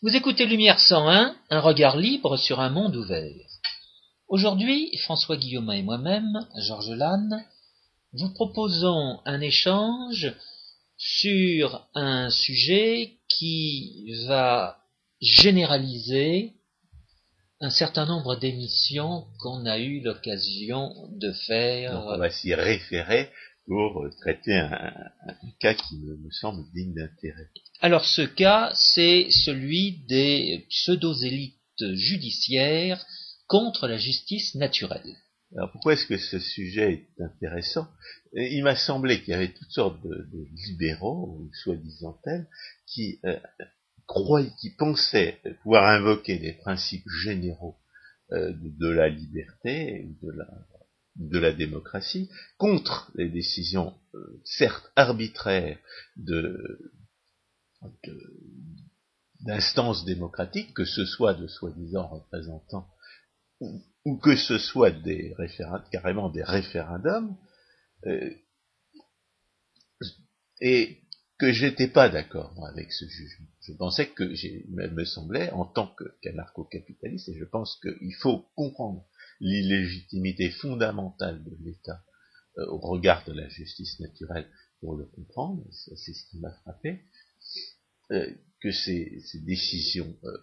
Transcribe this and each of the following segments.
Vous écoutez Lumière 101, un regard libre sur un monde ouvert. Aujourd'hui, François Guillaume et moi-même, Georges Lannes, vous proposons un échange sur un sujet qui va généraliser un certain nombre d'émissions qu'on a eu l'occasion de faire. Donc on va s'y référer pour traiter un, cas qui me, semble digne d'intérêt. Alors ce cas, c'est celui des pseudo-élites judiciaires contre la justice naturelle. Alors pourquoi est-ce que ce sujet est intéressant? Il m'a semblé qu'il y avait toutes sortes de, libéraux, soi-disant tels, qui euh, croyaient, qui pensaient pouvoir invoquer des principes généraux euh, de, la liberté, de la de la démocratie contre les décisions, euh, certes arbitraires, d'instances démocratiques, que ce soit de soi-disant représentants ou, que ce soit des carrément des référendums, euh, et que j'étais pas d'accord avec ce jugement. Je pensais que, me semblait, en tant qu'anarcho-capitaliste, et je pense qu'il faut comprendre l'illégitimité fondamentale de l'État euh, au regard de la justice naturelle pour le comprendre, c'est ce qui m'a frappé, euh, que ces, décisions euh,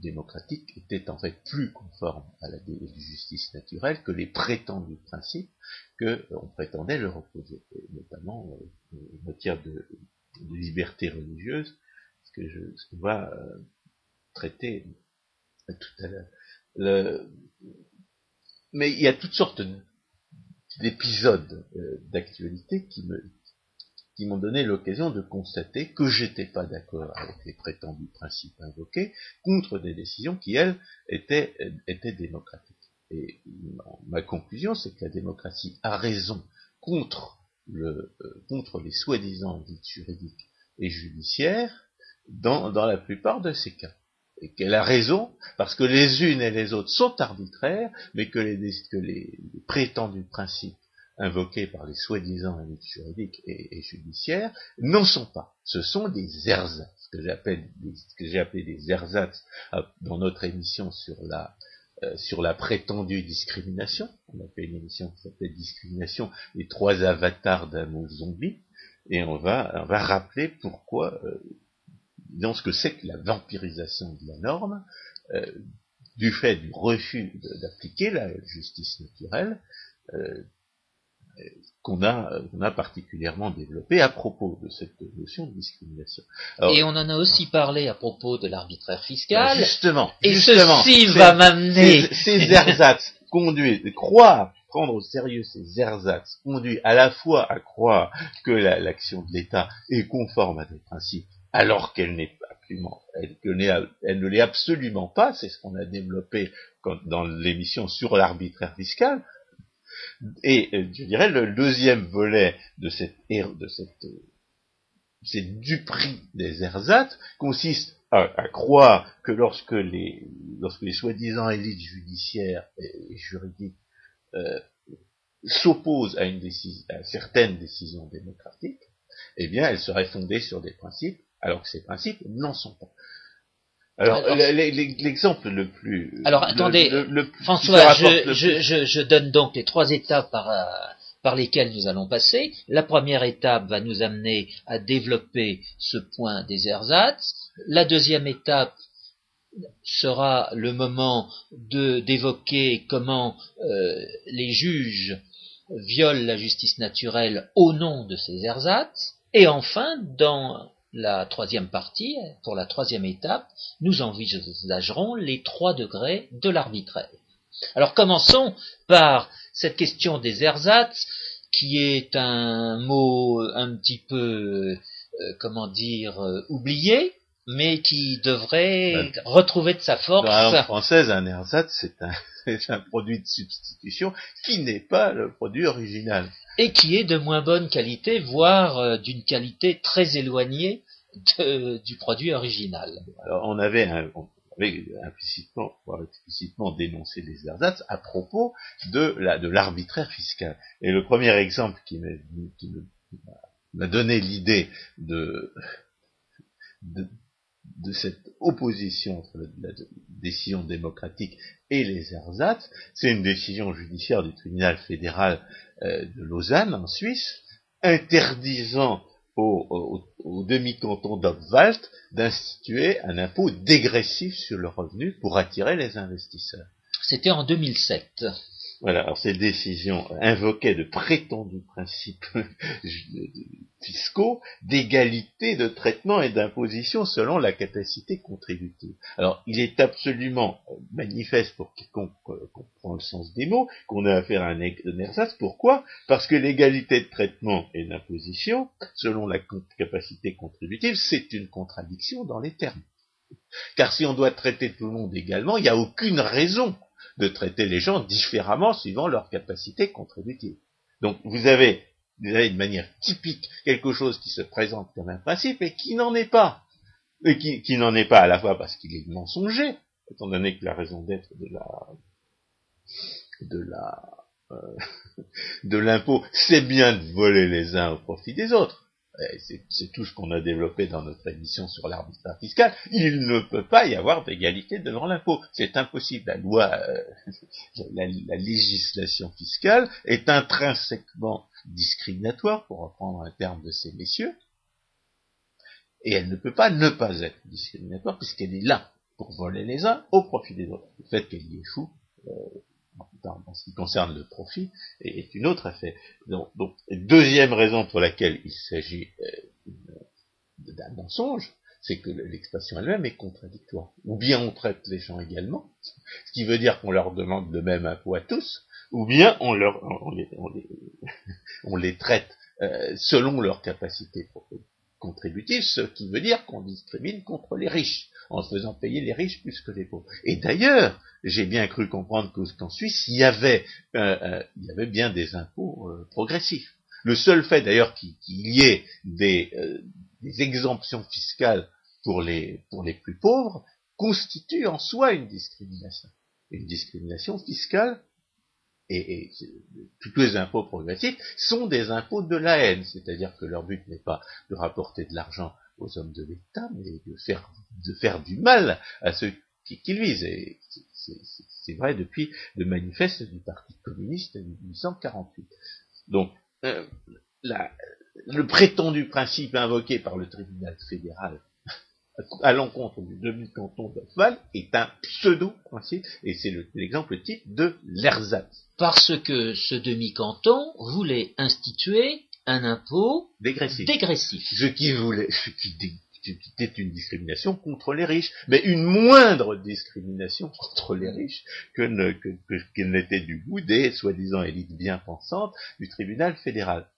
démocratiques étaient en fait plus conformes à la justice naturelle que les prétendus principes qu'on prétendait leur opposer, notamment en matière de, liberté religieuse, ce que je ce qu'on va traiter tout à l'heure mais il y a toutes sortes d'épisodes euh, d'actualité qui me qui m'ont donné l'occasion de constater que j'étais pas d'accord avec les prétendus principes invoqués contre des décisions qui, elles, étaient, étaient démocratiques. Et ma conclusion, c'est que la démocratie a raison contre, le, euh, contre les soi-disant dites juridiques et judiciaires dans, dans la plupart de ces cas et qu'elle a raison, parce que les unes et les autres sont arbitraires, mais que les, prétendus principes invoqués par les soi-disant juridiques et, judiciaires n'en sont pas. Ce sont des ersatz, ce que j'appelle que j'ai appelé des ersatz euh, dans notre émission sur la euh, sur la prétendue discrimination. On a fait une émission qui s'appelle Discrimination, les trois avatars d'un mot zombie, et on va on va rappeler pourquoi euh, dans ce que c'est que la vampirisation de la norme, euh, du fait du refus d'appliquer la justice naturelle, euh, qu'on a, on a particulièrement développé à propos de cette notion de discrimination. et on en a aussi parlé à propos de l'arbitraire fiscal. Justement, et ceci va m'amener. Ces, ces ersatz conduisent, croire, prendre au sérieux ces ersatz conduit à la fois à croire que l'action de l'État est conforme à des principes alors qu'elle n'est absolument, elle, ne l'est absolument pas, c'est ce qu'on a développé dans l'émission sur l'arbitraire fiscal. Et euh, je dirais le deuxième volet de cette de cette c'est du prix des ersatz consiste à, croire que lorsque les lorsque les soi-disant élites judiciaires et, juridiques euh, s'opposent à une décision à certaines décisions démocratiques, eh bien elles seraient fondées sur des principes alors que ces principes n'en sont pas. Alors, l'exemple le plus... Alors, attendez, François, je, donne donc les trois étapes par, euh, par lesquelles nous allons passer. La première étape va nous amener à développer ce point des ersatz. La deuxième étape sera le moment de d'évoquer comment euh, les juges violent la justice naturelle au nom de ces ersatz. Et enfin, dans la troisième partie, pour la troisième étape, nous envisagerons les trois degrés de l'arbitraire. Alors commençons par cette question des ersatz, qui est un mot un petit peu, euh, comment dire, euh, oublié, mais qui devrait ben, retrouver de sa force. Dans la française, un ersatz, c'est un, un produit de substitution qui n'est pas le produit original et qui est de moins bonne qualité, voire euh, d'une qualité très éloignée du produit original. Alors on avait, implicitement, explicitement dénoncé les ersatz à propos de la de l'arbitraire fiscal. Et le premier exemple qui m'a donné l'idée de cette opposition entre la décision démocratique et les ersatz, c'est une décision judiciaire du tribunal fédéral euh, de Lausanne en Suisse, interdisant au, demi-canton d'Obwald d'instituer un impôt dégressif sur le revenu pour attirer les investisseurs. C'était en 2007. Voilà, alors ces décisions invoquaient de prétendus principes fiscaux d'égalité de traitement et d'imposition selon la capacité contributive. Alors, il est absolument manifeste pour quiconque euh, comprend le sens des mots qu'on a affaire à un ersatz. Pourquoi? Parce que l'égalité de traitement et d'imposition, selon la capacité contributive, c'est une contradiction dans les termes. Car si on doit traiter tout le monde également, il n'y a aucune raison de traiter les gens différemment suivant leur capacité contributive. Donc vous avez, vous avez de manière typique quelque chose qui se présente comme un principe et qui n'en est pas. Et qui, n'en est pas à la fois parce qu'il est mensonger, étant donné que la raison d'être de la de la euh, de l'impôt, c'est bien de voler les uns au profit des autres. Eh, c'est tout ce qu'on a développé dans notre émission sur l'arbitrage fiscal, il ne peut pas y avoir d'égalité devant l'impôt. C'est impossible. La loi, euh, la, législation fiscale est intrinsèquement discriminatoire, pour reprendre un terme de ces messieurs, et elle ne peut pas ne pas être discriminatoire puisqu'elle est là pour voler les uns au profit des autres. Le fait qu'elle y échoue, euh, en ce qui concerne le profit est, une autre affaire. Donc, deuxième raison pour laquelle il s'agit euh, d'un mensonge, c'est que l'expression elle-même est contradictoire. Ou bien on traite les gens également, ce qui veut dire qu'on leur demande le même impôt à tous, ou bien on les, traite euh, selon leur capacité contributive, ce qui veut dire qu'on discrimine contre les riches en faisant payer les riches plus que les pauvres. Et d'ailleurs, j'ai bien cru comprendre qu'en Suisse, il y avait, euh, euh, il y avait bien des impôts euh, progressifs. Le seul fait d'ailleurs qu'il y ait des, des, exemptions fiscales pour les, pour les plus pauvres constitue en soi une discrimination. Une discrimination fiscale et, et, tous les impôts progressifs sont des impôts de la haine, c'est-à-dire que leur but n'est pas de rapporter de l'argent aux hommes de l'État, mais de faire, de faire du mal à ceux qui, visent. Et c'est vrai depuis le manifeste du Parti communiste de 1848. Donc, euh, le prétendu principe invoqué par le tribunal fédéral à l'encontre du demi-canton d'Offval est un pseudo-principe, et c'est l'exemple type de l'ersatz. Parce que ce demi-canton voulait instituer un impôt dégressif. dégressif. Ce qui voulait, ce qui, était une discrimination contre les riches, mais une moindre discrimination contre les riches que, ne, que, n'était du goût des soi-disant élites bien pensantes du tribunal fédéral.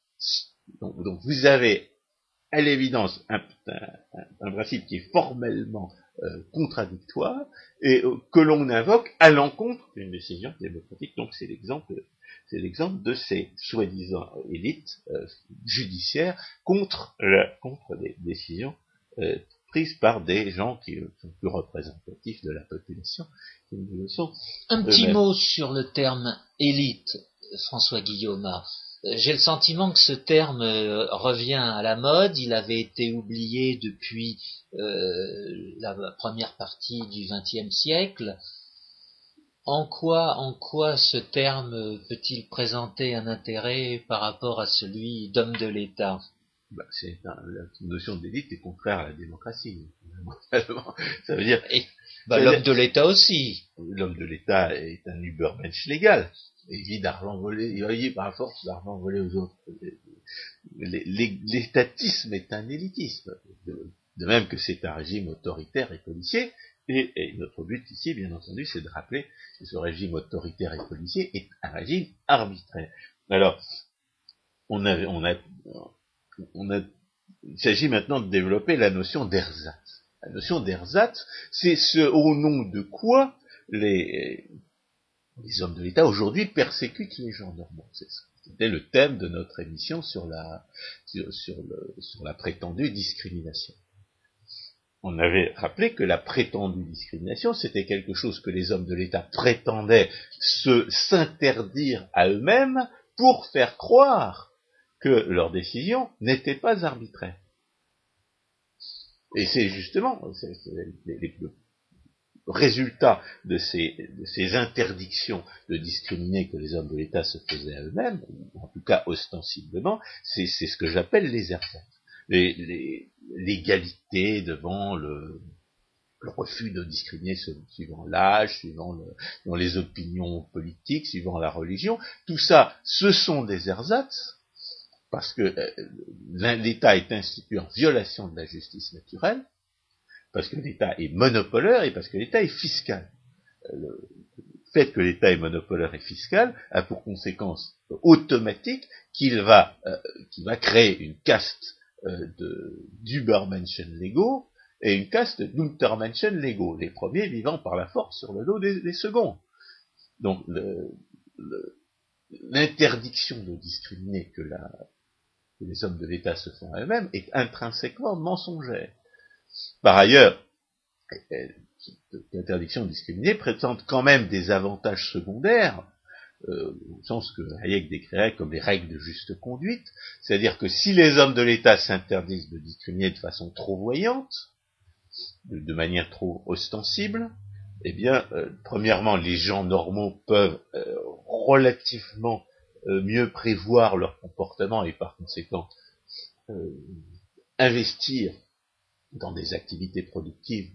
Donc, donc vous avez à l'évidence un, un, principe qui est formellement euh, contradictoire et euh, que l'on invoque à l'encontre d'une décision démocratique. Donc c'est l'exemple c'est l'exemple de ces soi-disant élites euh, judiciaires contre, contre des décisions euh, prises par des gens qui sont plus représentatifs de la population le sont. Un petit mot sur le terme élite, François Guillaume. J'ai le sentiment que ce terme euh, revient à la mode. Il avait été oublié depuis la première partie du XXe siècle. En quoi, en quoi ce terme peut-il présenter un intérêt par rapport à celui d'homme de l'État? Bah, c'est la notion d'élite est contraire à la démocratie. ça veut dire. Bah, l'homme de l'État aussi. L'homme de l'État est un Ubermensch légal. Il vit d'argent volé, il vit par force d'argent volé aux autres. L'étatisme est un élitisme. de même que c'est un régime autoritaire et policier, et, notre but ici, bien entendu, c'est de rappeler que ce régime autoritaire et policier est un régime arbitraire. Alors, on a, on a, on a, il s'agit maintenant de développer la notion d'ersatz. La notion d'ersatz, c'est ce au nom de quoi les, les hommes de l'État aujourd'hui persécutent les gens normaux. C'était le thème de notre émission sur la, sur la prétendue discrimination on avait rappelé que la prétendue discrimination, c'était quelque chose que les hommes de l'État prétendaient se s'interdire à eux-mêmes pour faire croire que leur décision n'était pas arbitraire. Et c'est justement le résultat de ces, de ces, interdictions de discriminer que les hommes de l'État se faisaient à eux-mêmes, ou en tout cas ostensiblement, c'est ce que j'appelle les ersatz. L'égalité devant le, refus de discriminer suivant l'âge, suivant, le, les opinions politiques, suivant la religion, tout ça, ce sont des ersatz, parce que euh, l'État est institué en violation de la justice naturelle, parce que l'État est monopolaire et parce que l'État est fiscal. Euh, le fait que l'État est monopolaire et fiscal a pour conséquence automatique qu'il va, euh, va créer une caste de d'Ubermenschen légaux et une caste d'Untermenschen légaux, les premiers vivant par la force sur le dos des, seconds. Donc l'interdiction de discriminer que, les hommes de l'État se font à eux-mêmes est intrinsèquement mensongère. Par ailleurs, l'interdiction de discriminer présente quand même des avantages secondaires, euh, au sens que Hayek décrirait comme les règles de juste conduite, c'est-à-dire que si les hommes de l'État s'interdisent de discriminer de façon trop voyante, de, manière trop ostensible, eh bien, euh, premièrement, les gens normaux peuvent euh, relativement euh, mieux prévoir leur comportement et par conséquent investir dans des activités productives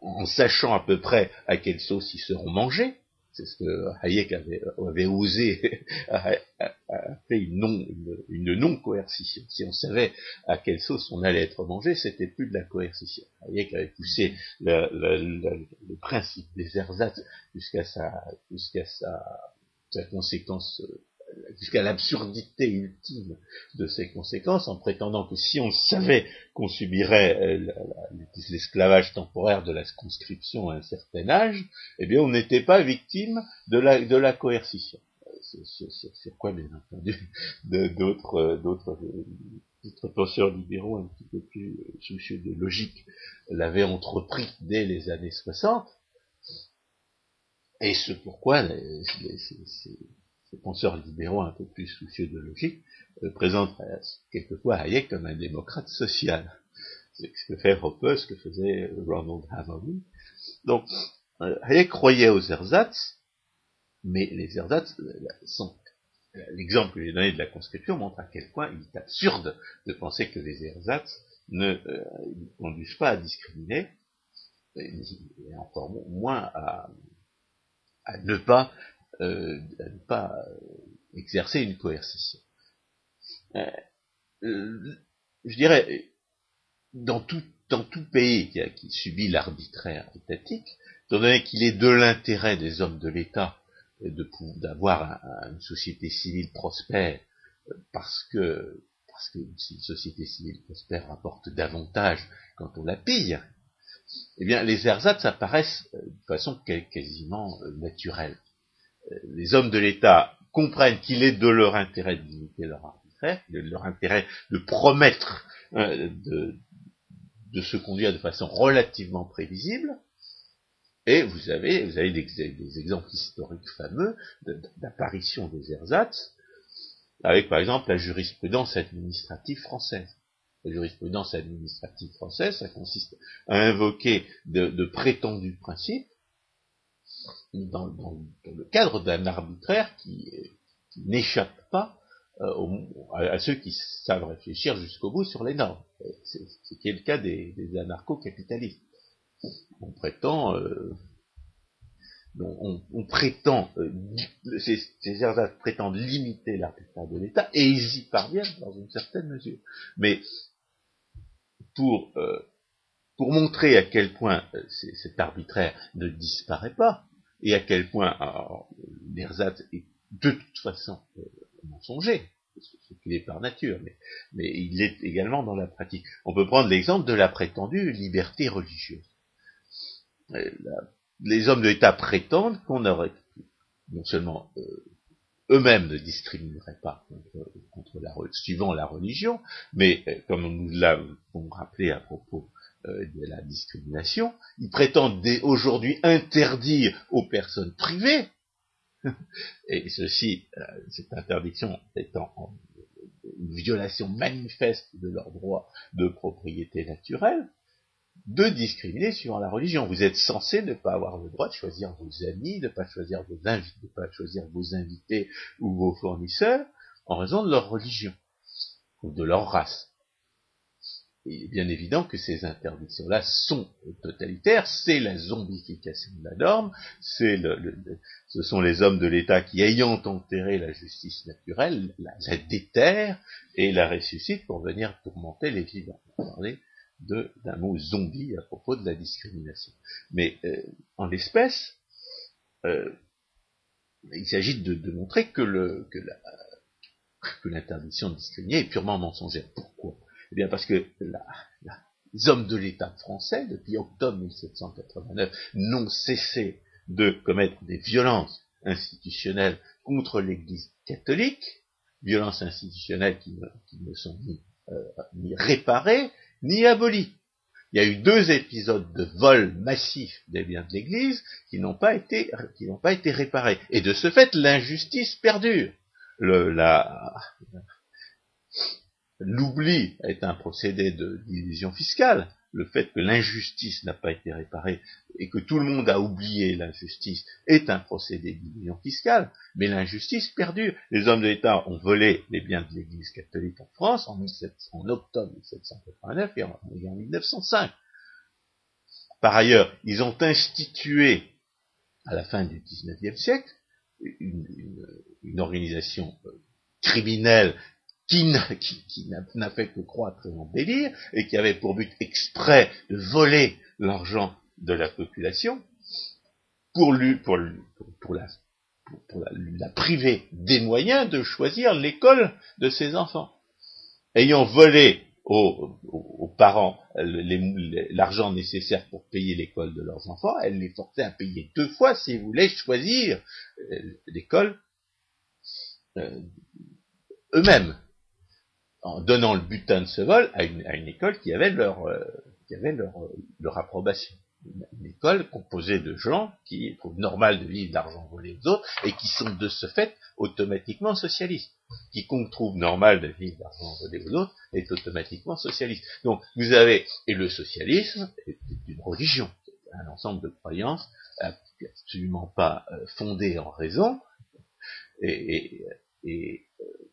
en sachant à peu près à quelle sauce ils seront mangés, c'est ce que Hayek avait, avait osé, a, fait une non, coercition. Si on savait à quelle sauce on allait être mangé, c'était plus de la coercition. Hayek avait poussé le, principe des ersatz jusqu'à sa conséquence euh, jusqu'à l'absurdité ultime de ces conséquences, en prétendant que si on savait qu'on subirait euh, l'esclavage temporaire de la conscription à un certain âge, eh bien on n'était pas victime de la, coercition. C'est quoi, bien entendu, d'autres d'autres penseurs libéraux un petit peu plus soucieux de logique l'avaient entrepris dès les années 60, et ce pourquoi les penseurs libéraux un peu plus soucieux de logique euh, présentent euh, quelquefois Hayek comme un démocrate social. C'est ce que fait Hoppe, ce que faisait Ronald Haverly. Donc, euh, Hayek croyait aux ersatz, mais les ersatz sont... L'exemple que j'ai donné de la conscription montre à quel point il est absurde de penser que les ersatz ne conduisent pas à discriminer, et, encore moins à ne pas euh, ne pas euh, exercer une coercition. Euh, je dirais, dans tout, dans tout pays qui, subit l'arbitraire étatique, étant donné qu'il est de l'intérêt des hommes de l'État d'avoir une société civile prospère, parce que parce que si une société civile prospère rapporte davantage quand on la pille, eh bien les ersatz apparaissent de façon quasiment naturelle les hommes de l'État comprennent qu'il est de leur intérêt de limiter leur arbitraire, de leur intérêt de promettre euh, de, se conduire de façon relativement prévisible, et vous avez, vous avez des, exemples historiques fameux d'apparition des ersatz, avec par exemple la jurisprudence administrative française. La jurisprudence administrative française, ça consiste à invoquer de prétendus principes dans, le cadre d'un arbitraire qui, n'échappe pas euh, à, ceux qui savent réfléchir jusqu'au bout sur les normes. C'est ce qui est le cas des, anarcho-capitalistes. On prétend, euh, on, prétend, euh, ces, ces prétendent limiter l'arbitraire de l'État et ils y parviennent dans une certaine mesure. Mais pour pour montrer à quel point cet arbitraire ne disparaît pas, et à quel point l'ersatz est de toute façon euh, mensonger, ce qu'il est par nature, mais, il est également dans la pratique. On peut prendre l'exemple de la prétendue liberté religieuse. Euh, les hommes de l'État prétendent qu'on aurait non seulement euh, eux-mêmes ne discrimineraient pas contre, la, suivant la religion, mais comme nous l'avons rappelé à propos euh, de la discrimination, ils prétendent aujourd'hui interdire aux personnes privées, et ceci, euh, cette interdiction étant une violation manifeste de leur droit de propriété naturelle, de discriminer suivant la religion. Vous êtes censé ne pas avoir le droit de choisir vos amis, de ne pas choisir vos invités, de pas choisir vos invités ou vos fournisseurs en raison de leur religion ou de leur race. Il est bien évident que ces interdictions-là sont totalitaires, c'est la zombification de la norme, c'est le, ce sont les hommes de l'État qui, ayant enterré la justice naturelle, la, déterrent et la ressuscitent pour venir tourmenter les vivants. On va parler d'un mot zombie à propos de la discrimination. Mais euh, en l'espèce, euh, il s'agit de, de, montrer que, le, que la, que l'interdiction de discriminer est purement mensongère. Pourquoi? Eh bien parce que les hommes de l'État français, depuis octobre 1789, n'ont cessé de commettre des violences institutionnelles contre l'Église catholique, violences institutionnelles qui ne, sont ni, euh, ni réparées, ni abolies. Il y a eu deux épisodes de vol massif des biens de l'Église qui n'ont pas été qui n'ont pas été réparés. Et de ce fait, l'injustice perdure l'oubli est un procédé de division fiscale. Le fait que l'injustice n'a pas été réparée et que tout le monde a oublié l'injustice est un procédé de division fiscale, mais l'injustice perdure. Les hommes de l'État ont volé les biens de l'Église catholique en France en, octobre 1789 et en, en 1905. Par ailleurs, ils ont institué, à la fin du XIXe siècle, une, organisation euh, criminelle qui n'a fait que croître et embellir, et qui avait pour but exprès de voler l'argent de la population, pour, lui, pour, pour, la, pour la, priver des moyens de choisir l'école de ses enfants. Ayant volé aux, parents l'argent nécessaire pour payer l'école de leurs enfants, elle les forçait à payer deux fois s'ils voulaient choisir euh, l'école euh, eux-mêmes, en donnant le butin de ce vol à une, école qui avait leur, euh, qui avait leur, leur approbation une école composée de gens qui trouvent normal de vivre d'argent volé aux autres et qui sont de ce fait automatiquement socialistes. Quiconque trouve normal de vivre d'argent volé aux autres est automatiquement socialiste. Donc vous avez, et le socialisme est une religion, un ensemble de croyances absolument pas euh, fondées en raison, et, et, euh,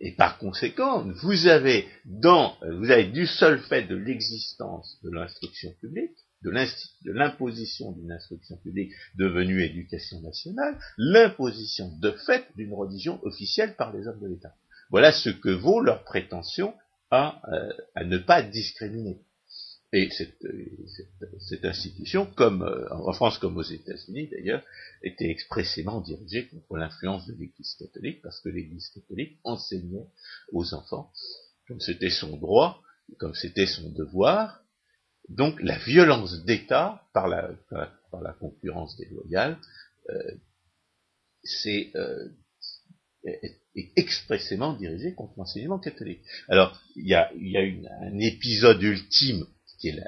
et par conséquent, vous avez dans, vous avez du seul fait de l'existence de l'instruction publique, de l'imposition d'une instruction publique devenue éducation nationale, l'imposition de fait d'une religion officielle par les hommes de l'État. Voilà ce que vaut leur prétention à, euh, à ne pas discriminer. Et cette, cette, institution, comme euh, en France comme aux États-Unis d'ailleurs, était expressément dirigée contre l'influence de l'Église catholique, parce que l'Église catholique enseignait aux enfants, comme c'était son droit, comme c'était son devoir, donc la violence d'État par la, par la, concurrence déloyale, euh, c'est euh, est, expressément dirigée contre l'enseignement catholique. Alors il y a, y a une, un épisode ultime qui est la,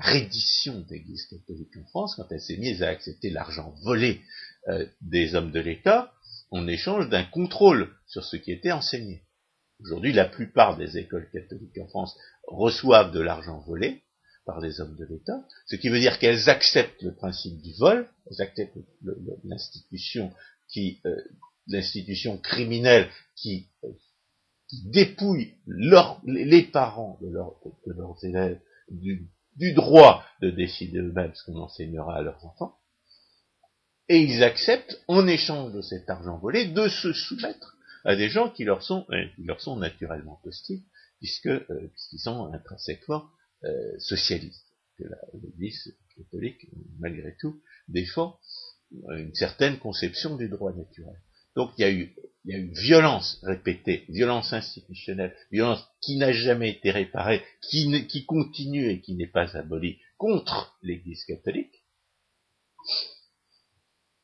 reddition de l'Église catholique en France, quand elle s'est mise à accepter l'argent volé euh, des hommes de l'État, en échange d'un contrôle sur ce qui était enseigné. Aujourd'hui, la plupart des écoles catholiques en France reçoivent de l'argent volé par les hommes de l'État, ce qui veut dire qu'elles acceptent le principe du vol, elles acceptent l'institution qui, euh, l'institution criminelle qui, euh, qui dépouille les parents de, de leurs élèves du, droit de décider eux-mêmes ce qu'on enseignera à leurs enfants, et ils acceptent, en échange de cet argent volé, de se soumettre à des gens qui leur sont, euh, qui leur sont naturellement hostiles, puisque, euh, puisqu'ils sont intrinsèquement euh, socialistes. Que l'Église catholique, malgré tout, défend une certaine conception du droit naturel. Donc il y a eu violence répétée, violence institutionnelle, violence qui n'a jamais été réparée, qui, qui continue et qui n'est pas abolie contre l'Église catholique.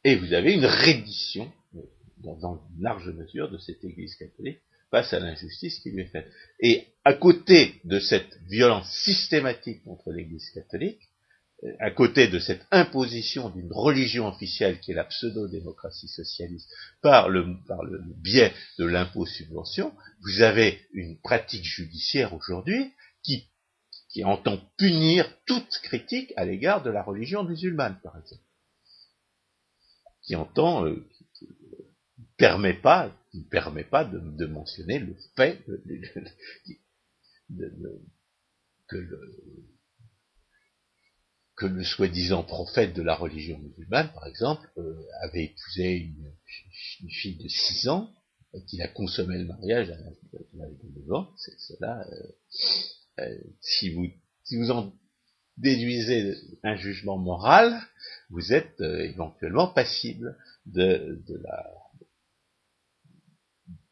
Et vous avez une reddition, dans une large mesure, de cette Église catholique face à l'injustice qui lui est faite. Et à côté de cette violence systématique contre l'Église catholique, à côté de cette imposition d'une religion officielle qui est la pseudo-démocratie socialiste par le, par le biais de l'impôt-subvention, vous avez une pratique judiciaire aujourd'hui qui, qui entend punir toute critique à l'égard de la religion musulmane, par exemple. Qui entend, euh, qui, permet pas, qui ne permet pas de, de mentionner le fait de, de, que le, que le soi-disant prophète de la religion musulmane, par exemple, euh, avait épousé une, fille de 6 ans, et qu'il a consommé le mariage à l'âge de 9 ans, c'est cela. Euh, euh, si, vous, si vous en déduisez un jugement moral, vous êtes éventuellement passible de, de la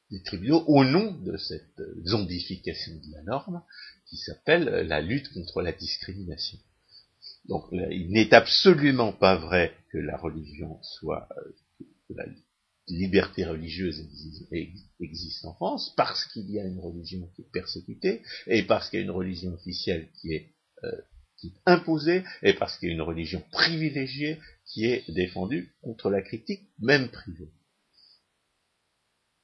des tribunaux au nom de cette zombification de la norme qui s'appelle la lutte contre la discrimination. Donc il n'est absolument pas vrai que la religion soit, euh, que la liberté religieuse existe, en France, parce qu'il y a une religion qui est persécutée, et parce qu'il y a une religion officielle qui est, euh, qui est imposée, et parce qu'il y a une religion privilégiée qui est défendue contre la critique, même privée.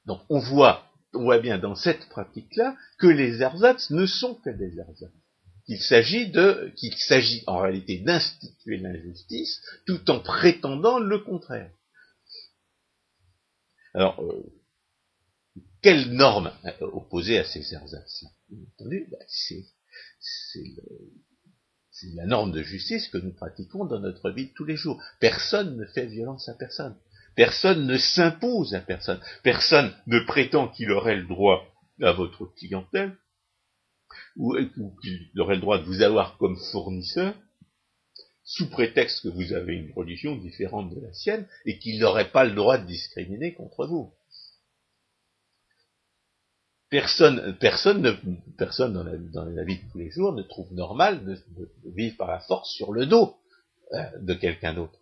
Donc on voit, on voit bien dans cette pratique-là que les ersatz ne sont que des ersatz qu'il s'agit en réalité d'instituer l'injustice tout en prétendant le contraire. Alors, euh, quelle norme euh, opposée à ces ersatz? Entendu, ben, c'est, c'est la norme de justice que nous pratiquons dans notre vie de tous les jours. Personne ne fait violence à personne. Personne ne s'impose à personne. Personne ne prétend qu'il aurait le droit à votre clientèle ou, qu'il aurait le droit de vous avoir comme fournisseur, sous prétexte que vous avez une religion différente de la sienne, et qu'il n'aurait pas le droit de discriminer contre vous. Personne, personne, ne, personne dans, la, vie de tous les jours ne trouve normal de, vivre par la force sur le dos euh, de quelqu'un d'autre.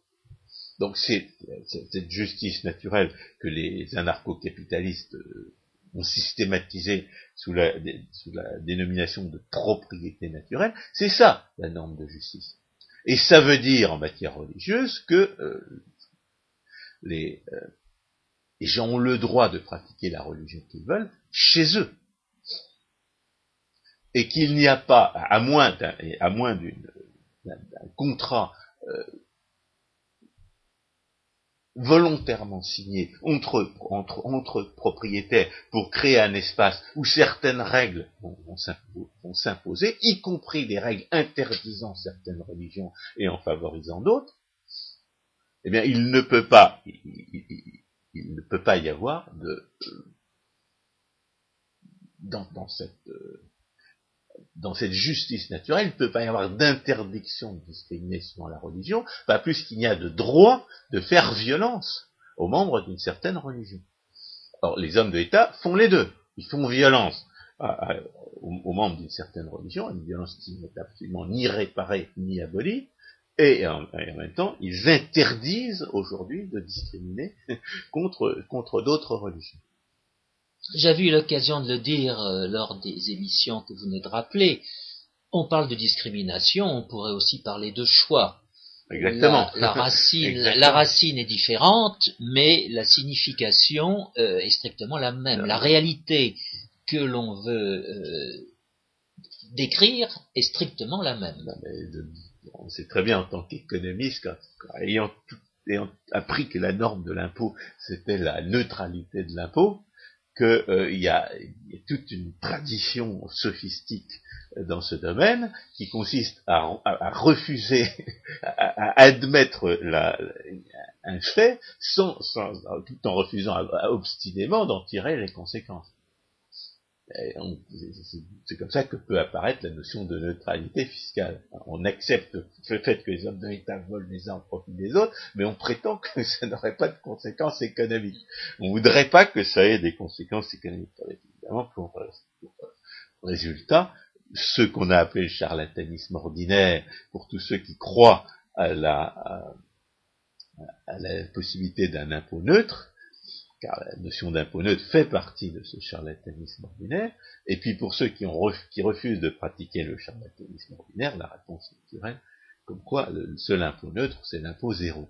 Donc c'est cette justice naturelle que les anarcho-capitalistes euh, ont systématisé sous la, sous la dénomination de propriété naturelle, c'est ça la norme de justice. Et ça veut dire en matière religieuse que euh, les, euh, les, gens ont le droit de pratiquer la religion qu'ils veulent chez eux. Et qu'il n'y a pas, à moins d'un, à moins contrat euh, volontairement signé entre, entre, entre, propriétaires pour créer un espace où certaines règles vont, s'imposer, y compris des règles interdisant certaines religions et en favorisant d'autres, eh bien, il ne peut pas, il, il, ne peut pas y avoir de, euh, dans, dans cette, euh, dans cette justice naturelle, il ne peut pas y avoir d'interdiction de discriminer selon la religion, pas plus qu'il n'y a de droit de faire violence aux membres d'une certaine religion. Or, les hommes de l'État font les deux. Ils font violence aux, membres d'une certaine religion, une violence qui n'est absolument ni réparée ni abolie, et en, même temps, ils interdisent aujourd'hui de discriminer contre, contre d'autres religions. J'avais eu l'occasion de le dire euh, lors des émissions que vous venez de rappeler. On parle de discrimination, on pourrait aussi parler de choix. Exactement. La, racine, la racine est différente, mais la signification euh, est strictement la même. La réalité que l'on veut euh, décrire est strictement la même. on sait très bien en tant qu'économiste, ayant, ayant appris que la norme de l'impôt, c'était la neutralité de l'impôt, qu'il euh, y, a, toute une tradition sophistique dans ce domaine qui consiste à, refuser, à, admettre un fait tout en refusant obstinément d'en tirer les conséquences. C'est comme ça que peut apparaître la notion de neutralité fiscale. On accepte le fait que les hommes de l'État volent les uns au profit des autres, mais on prétend que ça n'aurait pas de conséquences économiques. On voudrait pas que ça ait des conséquences économiques. Évidemment, pour, résultat, ce qu'on a appelé le charlatanisme ordinaire, pour tous ceux qui croient à la possibilité d'un impôt neutre, car la notion d'impôt neutre fait partie de ce charlatanisme ordinaire, et puis pour ceux qui, refusent de pratiquer le charlatanisme ordinaire, la réponse naturelle, Comme quoi, le seul impôt neutre, c'est l'impôt zéro.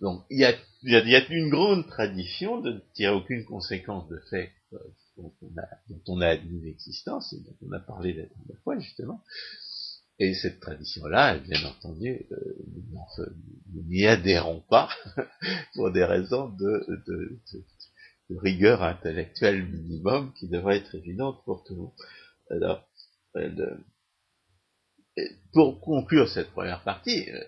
Donc, il y a, une grande tradition de ne tirer aucune conséquence de fait euh, dont, on a, dont on a admis l'existence, et dont on a parlé la dernière fois, justement. Et cette tradition-là, bien entendu, euh, nous n'y adhérons pas pour des raisons de, rigueur intellectuelle minimum qui devrait être évidente pour tout le monde. Alors, euh, pour conclure cette première partie, euh,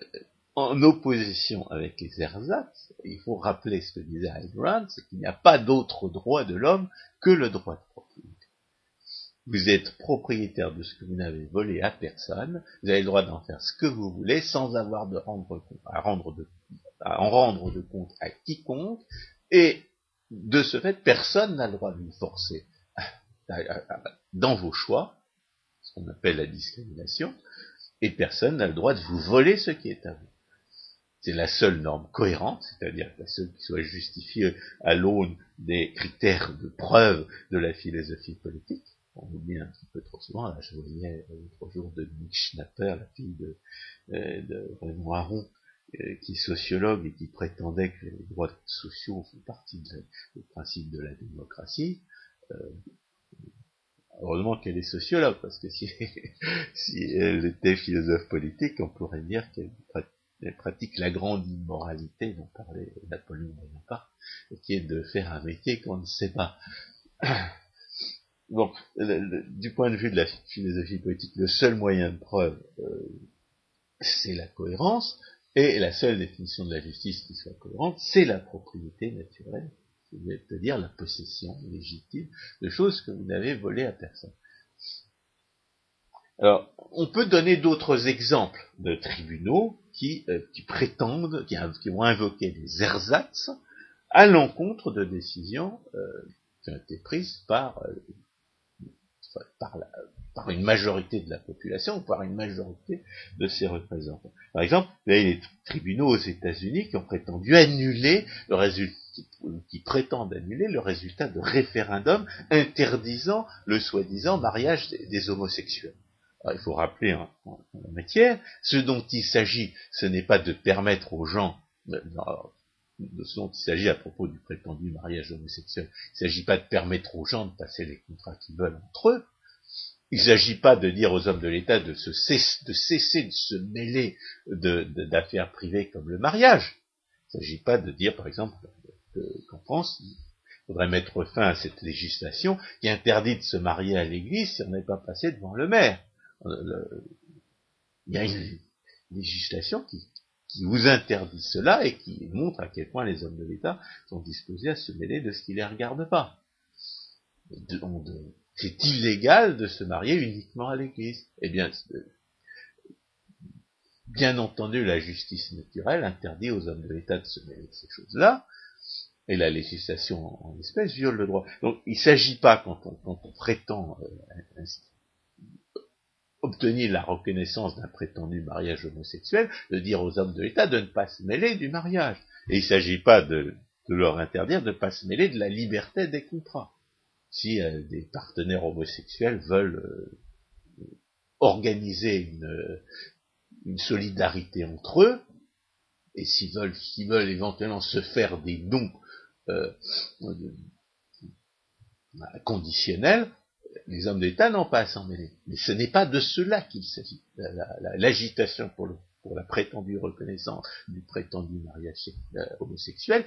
en opposition avec les ersatz, il faut rappeler ce que disait Grant, c'est qu'il n'y a pas d'autre droit de l'homme que le droit de propriété. Vous êtes propriétaire de ce que vous n'avez volé à personne, vous avez le droit d'en faire ce que vous voulez sans avoir de rendre, à, rendre de, à en rendre de compte à quiconque, et de ce fait, personne n'a le droit de vous forcer dans vos choix, ce qu'on appelle la discrimination, et personne n'a le droit de vous voler ce qui est à vous. C'est la seule norme cohérente, c'est-à-dire la seule qui soit justifiée à l'aune des critères de preuve de la philosophie politique. On oublie un petit peu trop souvent, là je voyais l'autre jour de Nick Schnapper, la fille de, euh, de Raymond Aron, euh, qui est sociologue et qui prétendait que les droits sociaux font partie du principe de la démocratie. Euh, Heureusement qu'elle est sociologue, parce que si, si elle était philosophe politique, on pourrait dire qu'elle pratique la grande immoralité dont parlait Napoléon Bonaparte, qui est de faire un métier qu'on ne sait pas. Donc, du point de vue de la philosophie politique, le seul moyen de preuve, euh, c'est la cohérence, et la seule définition de la justice qui soit cohérente, c'est la propriété naturelle c'est-à-dire la possession légitime de choses que vous n'avez volées à personne. Alors, on peut donner d'autres exemples de tribunaux qui, euh, prétendent, qui, ont invoqué des ersatz à l'encontre de décisions euh, qui ont été prises par, euh, par, une majorité de la population ou par une majorité de ses représentants. Par exemple, vous avez les tribunaux aux États-Unis qui ont prétendu annuler le résultat qui, prétendent annuler le résultat de référendum interdisant le soi-disant mariage des, homosexuels. il faut rappeler en, la matière, ce dont il s'agit, ce n'est pas de permettre aux gens, il s'agit à propos du prétendu mariage homosexuel, il ne s'agit pas de permettre aux gens de passer les contrats qu'ils veulent entre eux, il ne s'agit pas de dire aux hommes de l'État de, cesser, de cesser de se mêler d'affaires privées comme le mariage. Il ne s'agit pas de dire, par exemple, qu'en France, il faudrait mettre fin à cette législation qui interdit de se marier à l'église si on n'est pas passé devant le maire. il y a une législation qui, vous interdit cela et qui montre à quel point les hommes de l'État sont disposés à se mêler de ce qui ne les regarde pas c'est illégal de se marier uniquement à l'Église. Eh bien, euh, bien entendu, la justice naturelle interdit aux hommes de l'État de se mêler de ces choses-là, et la législation en espèce viole le droit. Donc, il ne s'agit pas, quand on, prétend euh, obtenir la reconnaissance d'un prétendu mariage homosexuel, de dire aux hommes de l'État de ne pas se mêler du mariage. Et il ne s'agit pas de, leur interdire de ne pas se mêler de la liberté des contrats si euh, des partenaires homosexuels veulent euh, organiser une, une, solidarité entre eux, et s'ils veulent, éventuellement se faire des dons euh, conditionnels, les hommes d'État n'ont pas à s'en mêler. Mais ce n'est pas de cela qu'il s'agit. L'agitation pour, pour, la prétendue reconnaissance du prétendu mariage homosexuel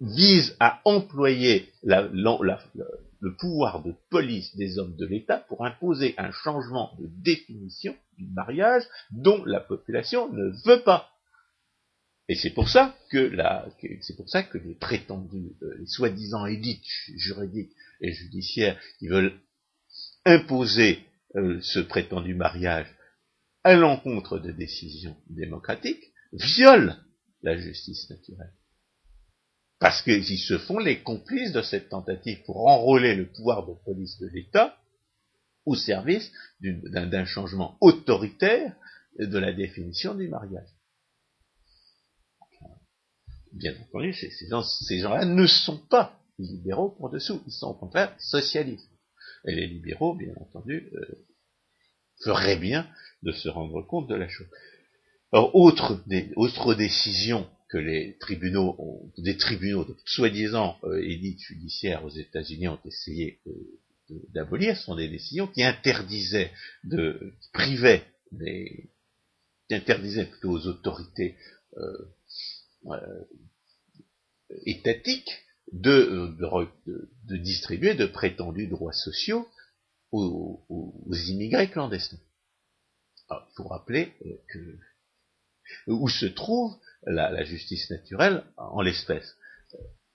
vise à employer le pouvoir de police des hommes de l'État pour imposer un changement de définition du mariage dont la population ne veut pas. Et c'est pour ça que c'est pour ça que les prétendus, euh, les soi-disant élites juridiques et judiciaires qui veulent imposer euh, ce prétendu mariage à l'encontre de décisions démocratiques violent la justice naturelle parce qu'ils se font les complices de cette tentative pour enrôler le pouvoir de police de l'État au service d'un changement autoritaire de la définition du mariage. Bien entendu, ces, gens-là ne sont pas libéraux pour dessous, ils sont au contraire socialistes. Et les libéraux, bien entendu, euh, feraient bien de se rendre compte de la chose. Des, autre décision que les tribunaux, ont, des tribunaux soi-disant euh, élites judiciaires aux États-Unis ont essayé euh, d'abolir, sont des décisions qui interdisaient, de, qui privaient des, qui interdisaient plutôt aux autorités euh, euh étatiques de, de, de, distribuer de prétendus droits sociaux aux, immigrés clandestins. il faut rappeler que où se trouve la, justice naturelle en l'espèce,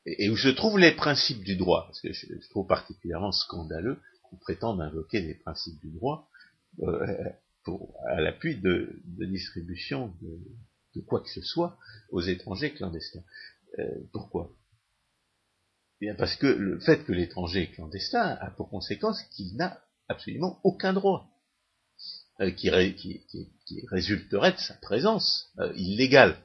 et, où se trouvent les principes du droit, parce que je, trouve particulièrement scandaleux qu'on prétende invoquer des principes du droit euh, à l'appui de, distribution de, quoi que ce soit aux étrangers clandestins. Euh, pourquoi? Eh Bien parce que le fait que l'étranger est clandestin a pour conséquence qu'il n'a absolument aucun droit. Euh, qui, résulterait de sa présence euh, illégale.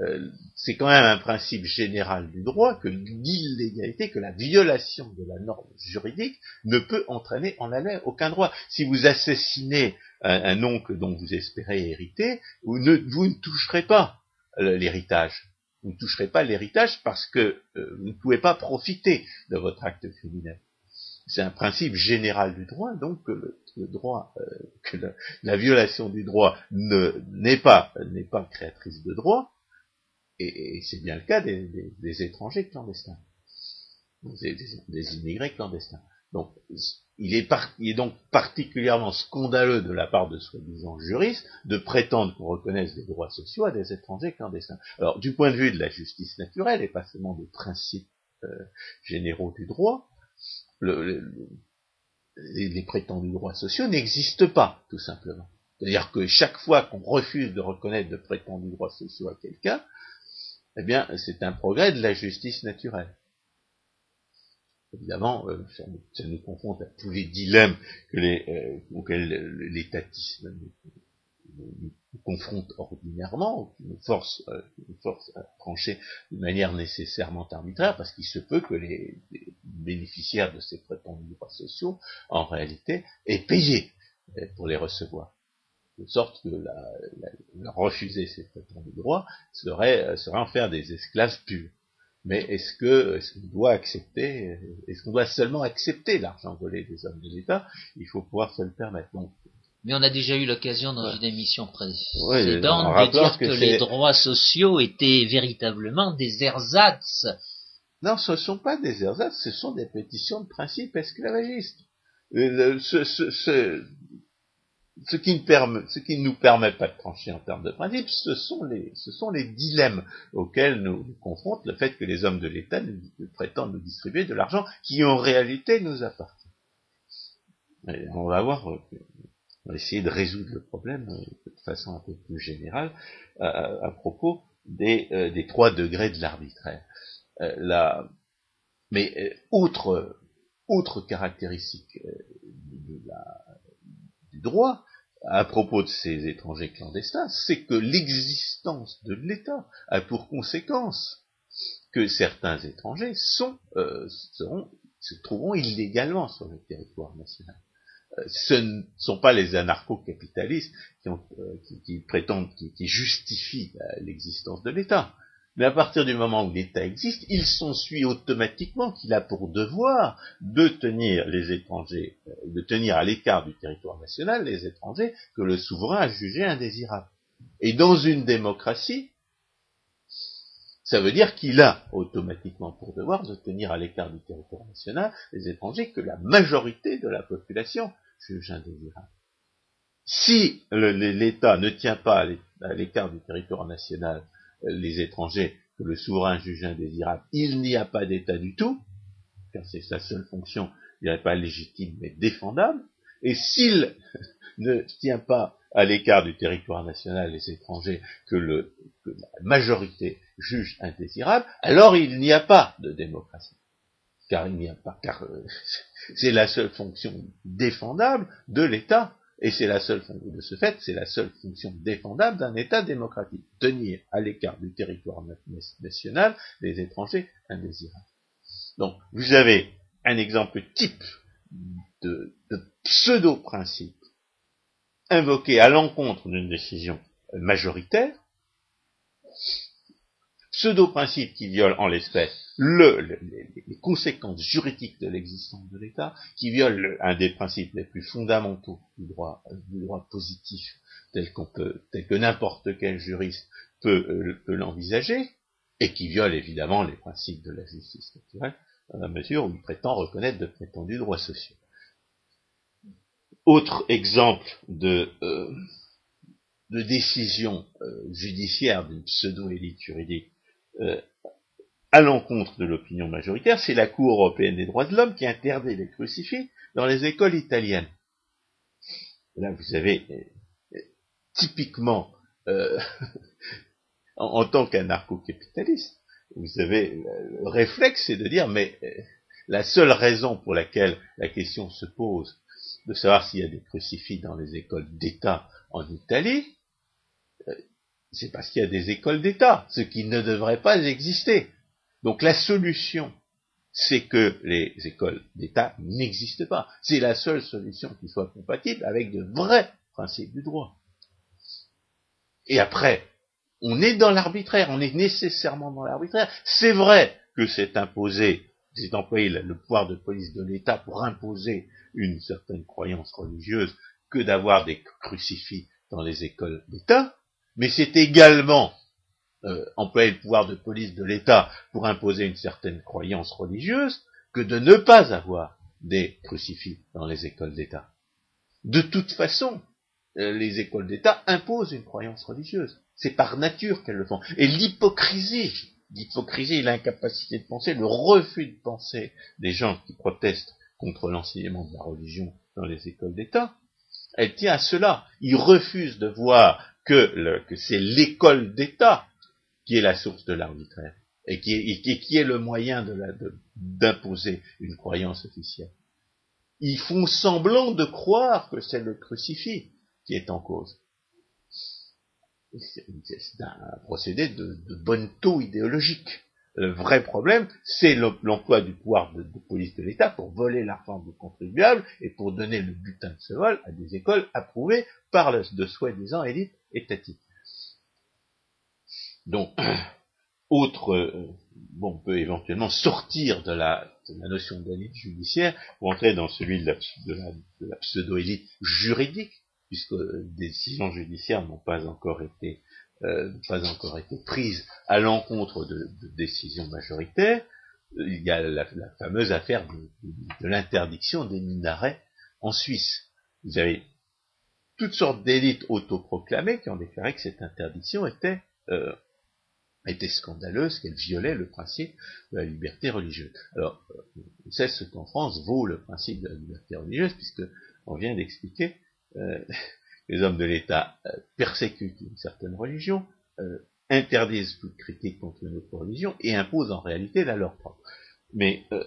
Euh, c'est quand même un principe général du droit que l'illégalité, que la violation de la norme juridique ne peut entraîner en elle-même aucun droit. Si vous assassinez un, oncle dont vous espérez hériter, vous ne, vous ne toucherez pas l'héritage. Vous ne toucherez pas l'héritage parce que vous ne pouvez pas profiter de votre acte criminel. C'est un principe général du droit, donc que le, droit, euh, que la, violation du droit n'est pas n'est pas créatrice de droit, et, c'est bien le cas des, étrangers clandestins, des, immigrés clandestins. Donc, il est, est, donc particulièrement scandaleux de la part de soi-disant juristes de prétendre qu'on reconnaisse des droits sociaux à des étrangers clandestins. Alors, du point de vue de la justice naturelle, et pas seulement des principes euh, généraux du droit, les, prétendus droits sociaux n'existent pas, tout simplement. C'est-à-dire que chaque fois qu'on refuse de reconnaître de prétendus droits sociaux à quelqu'un, eh bien, c'est un progrès de la justice naturelle. Évidemment, euh, ça, nous, confronte à tous les dilemmes les, euh, auxquels l'étatisme nous, confronte ordinairement, qui nous force, euh, force à trancher de manière nécessairement arbitraire, parce qu'il se peut que les, bénéficiaires de ces prétendus droits sociaux, en réalité, aient payé euh, pour les recevoir. De sorte que la, refuser ces prétendus droits serait, euh, serait en faire des esclaves purs. Mais est-ce que est-ce qu'on doit accepter, est-ce qu'on doit seulement accepter l'argent volé des hommes de l'État? Il faut pouvoir se le permettre. Donc, mais on a déjà eu l'occasion dans une émission précédente de dire que, les droits sociaux étaient véritablement des ersatz. Non, ce ne sont pas des ersatz, ce sont des pétitions de principe esclavagistes. Euh, ce, ce, ce, ce, qui ne permet, ce qui ne nous permet pas de trancher en termes de principe, ce sont les, ce sont les dilemmes auxquels nous, nous confronte le fait que les hommes de l'État prétendent nous distribuer de l'argent qui en réalité nous appartient. on va voir euh, on va essayer de résoudre le problème euh, de façon un peu plus générale à, propos des, euh, trois degrés de l'arbitraire. Euh, mais autre, autre caractéristique du droit à propos de ces étrangers clandestins, c'est que l'existence de l'État a pour conséquence que certains étrangers sont, seront, se trouveront illégalement sur le territoire national ce ne sont pas les anarcho-capitalistes qui, euh, prétendent, qui, justifient euh, l'existence de l'État. Mais à partir du moment où l'État existe, il s'ensuit automatiquement qu'il a pour devoir de tenir les étrangers, euh, de tenir à l'écart du territoire national les étrangers que le souverain a jugés indésirables. Et dans une démocratie, ça veut dire qu'il a automatiquement pour devoir de tenir à l'écart du territoire national les étrangers que la majorité de la population juge indésirable. Si l'État ne tient pas à l'écart du territoire national les étrangers que le souverain juge indésirable, il n'y a pas d'État du tout, car c'est sa seule fonction, il n'est pas légitime mais défendable, et s'il ne tient pas à l'écart du territoire national les étrangers que la majorité juge indésirable, alors il n'y a pas de démocratie. Car il n'y a pas, car euh, c'est la seule fonction défendable de l'État, et c'est la seule de ce fait, c'est la seule fonction défendable d'un État démocratique, tenir à l'écart du territoire national les étrangers indésirables. Donc, vous avez un exemple type de, pseudo-principe invoqué à l'encontre d'une décision majoritaire, pseudo-principe qui viole en l'espèce le, les conséquences juridiques de l'existence de l'État, qui viole un des principes les plus fondamentaux du droit, du droit positif tel, peut, tel que n'importe quel juriste peut, euh, peut l'envisager, et qui viole évidemment les principes de la justice naturelle, dans la mesure où il prétend reconnaître de prétendus droits sociaux. Autre exemple de, euh, de décision euh, judiciaire d'une pseudo-élite juridique euh, à l'encontre de l'opinion majoritaire, c'est la Cour européenne des droits de l'homme qui interdit les crucifix dans les écoles italiennes. Là, vous avez euh, typiquement, euh, en, en, tant qu'anarcho-capitaliste, vous avez le réflexe, c'est de dire, mais la seule raison pour laquelle la question se pose de savoir s'il y a des crucifix dans les écoles d'État en Italie, c'est parce qu'il y a des écoles d'État, ce qui ne devrait pas exister. Donc la solution, c'est que les écoles d'État n'existent pas. C'est la seule solution qui soit compatible avec de vrais principes du droit. Et après, on est dans l'arbitraire, on est nécessairement dans l'arbitraire. C'est vrai que c'est imposé, c'est employé le pouvoir de police de l'État pour imposer une certaine croyance religieuse que d'avoir des crucifix dans les écoles d'État, mais c'est également euh, employer le pouvoir de police de l'État pour imposer une certaine croyance religieuse que de ne pas avoir des crucifix dans les écoles d'État. De toute façon, euh, les écoles d'État imposent une croyance religieuse. C'est par nature qu'elles le font. Et l'hypocrisie, l'hypocrisie, l'incapacité de penser, le refus de penser des gens qui protestent contre l'enseignement de la religion dans les écoles d'État, elle tient à cela. Ils refusent de voir que, que c'est l'école d'État qui est la source de l'arbitraire et qui est, qui est, le moyen d'imposer une croyance officielle. Ils font semblant de croire que c'est le crucifix qui est en cause. C'est un procédé de, de bonne taux idéologique. Le vrai problème, c'est l'emploi du pouvoir de, police de l'État pour voler l'argent du contribuable et pour donner le butin de ce vol à des écoles approuvées par le, de soi-disant élites étatiques. Donc, autre, euh, bon, on peut éventuellement sortir de la, de la notion d'élite judiciaire pour entrer dans celui de la, de pseudo-élite juridique, puisque des décisions judiciaires n'ont pas encore été euh, pas encore été prise à l'encontre de, décisions majoritaires, il y a la, fameuse affaire de, l'interdiction des minarets en Suisse. Vous avez toutes sortes d'élites autoproclamées qui ont déclaré que cette interdiction était, euh, était scandaleuse, qu'elle violait le principe de la liberté religieuse. Alors, on sait ce qu'en France vaut le principe de la liberté religieuse, puisque on vient d'expliquer euh, les hommes de l'État euh, persécutent une certaine religion, euh, interdisent toute critique contre une autre religion et imposent en réalité la leur propre. Mais euh,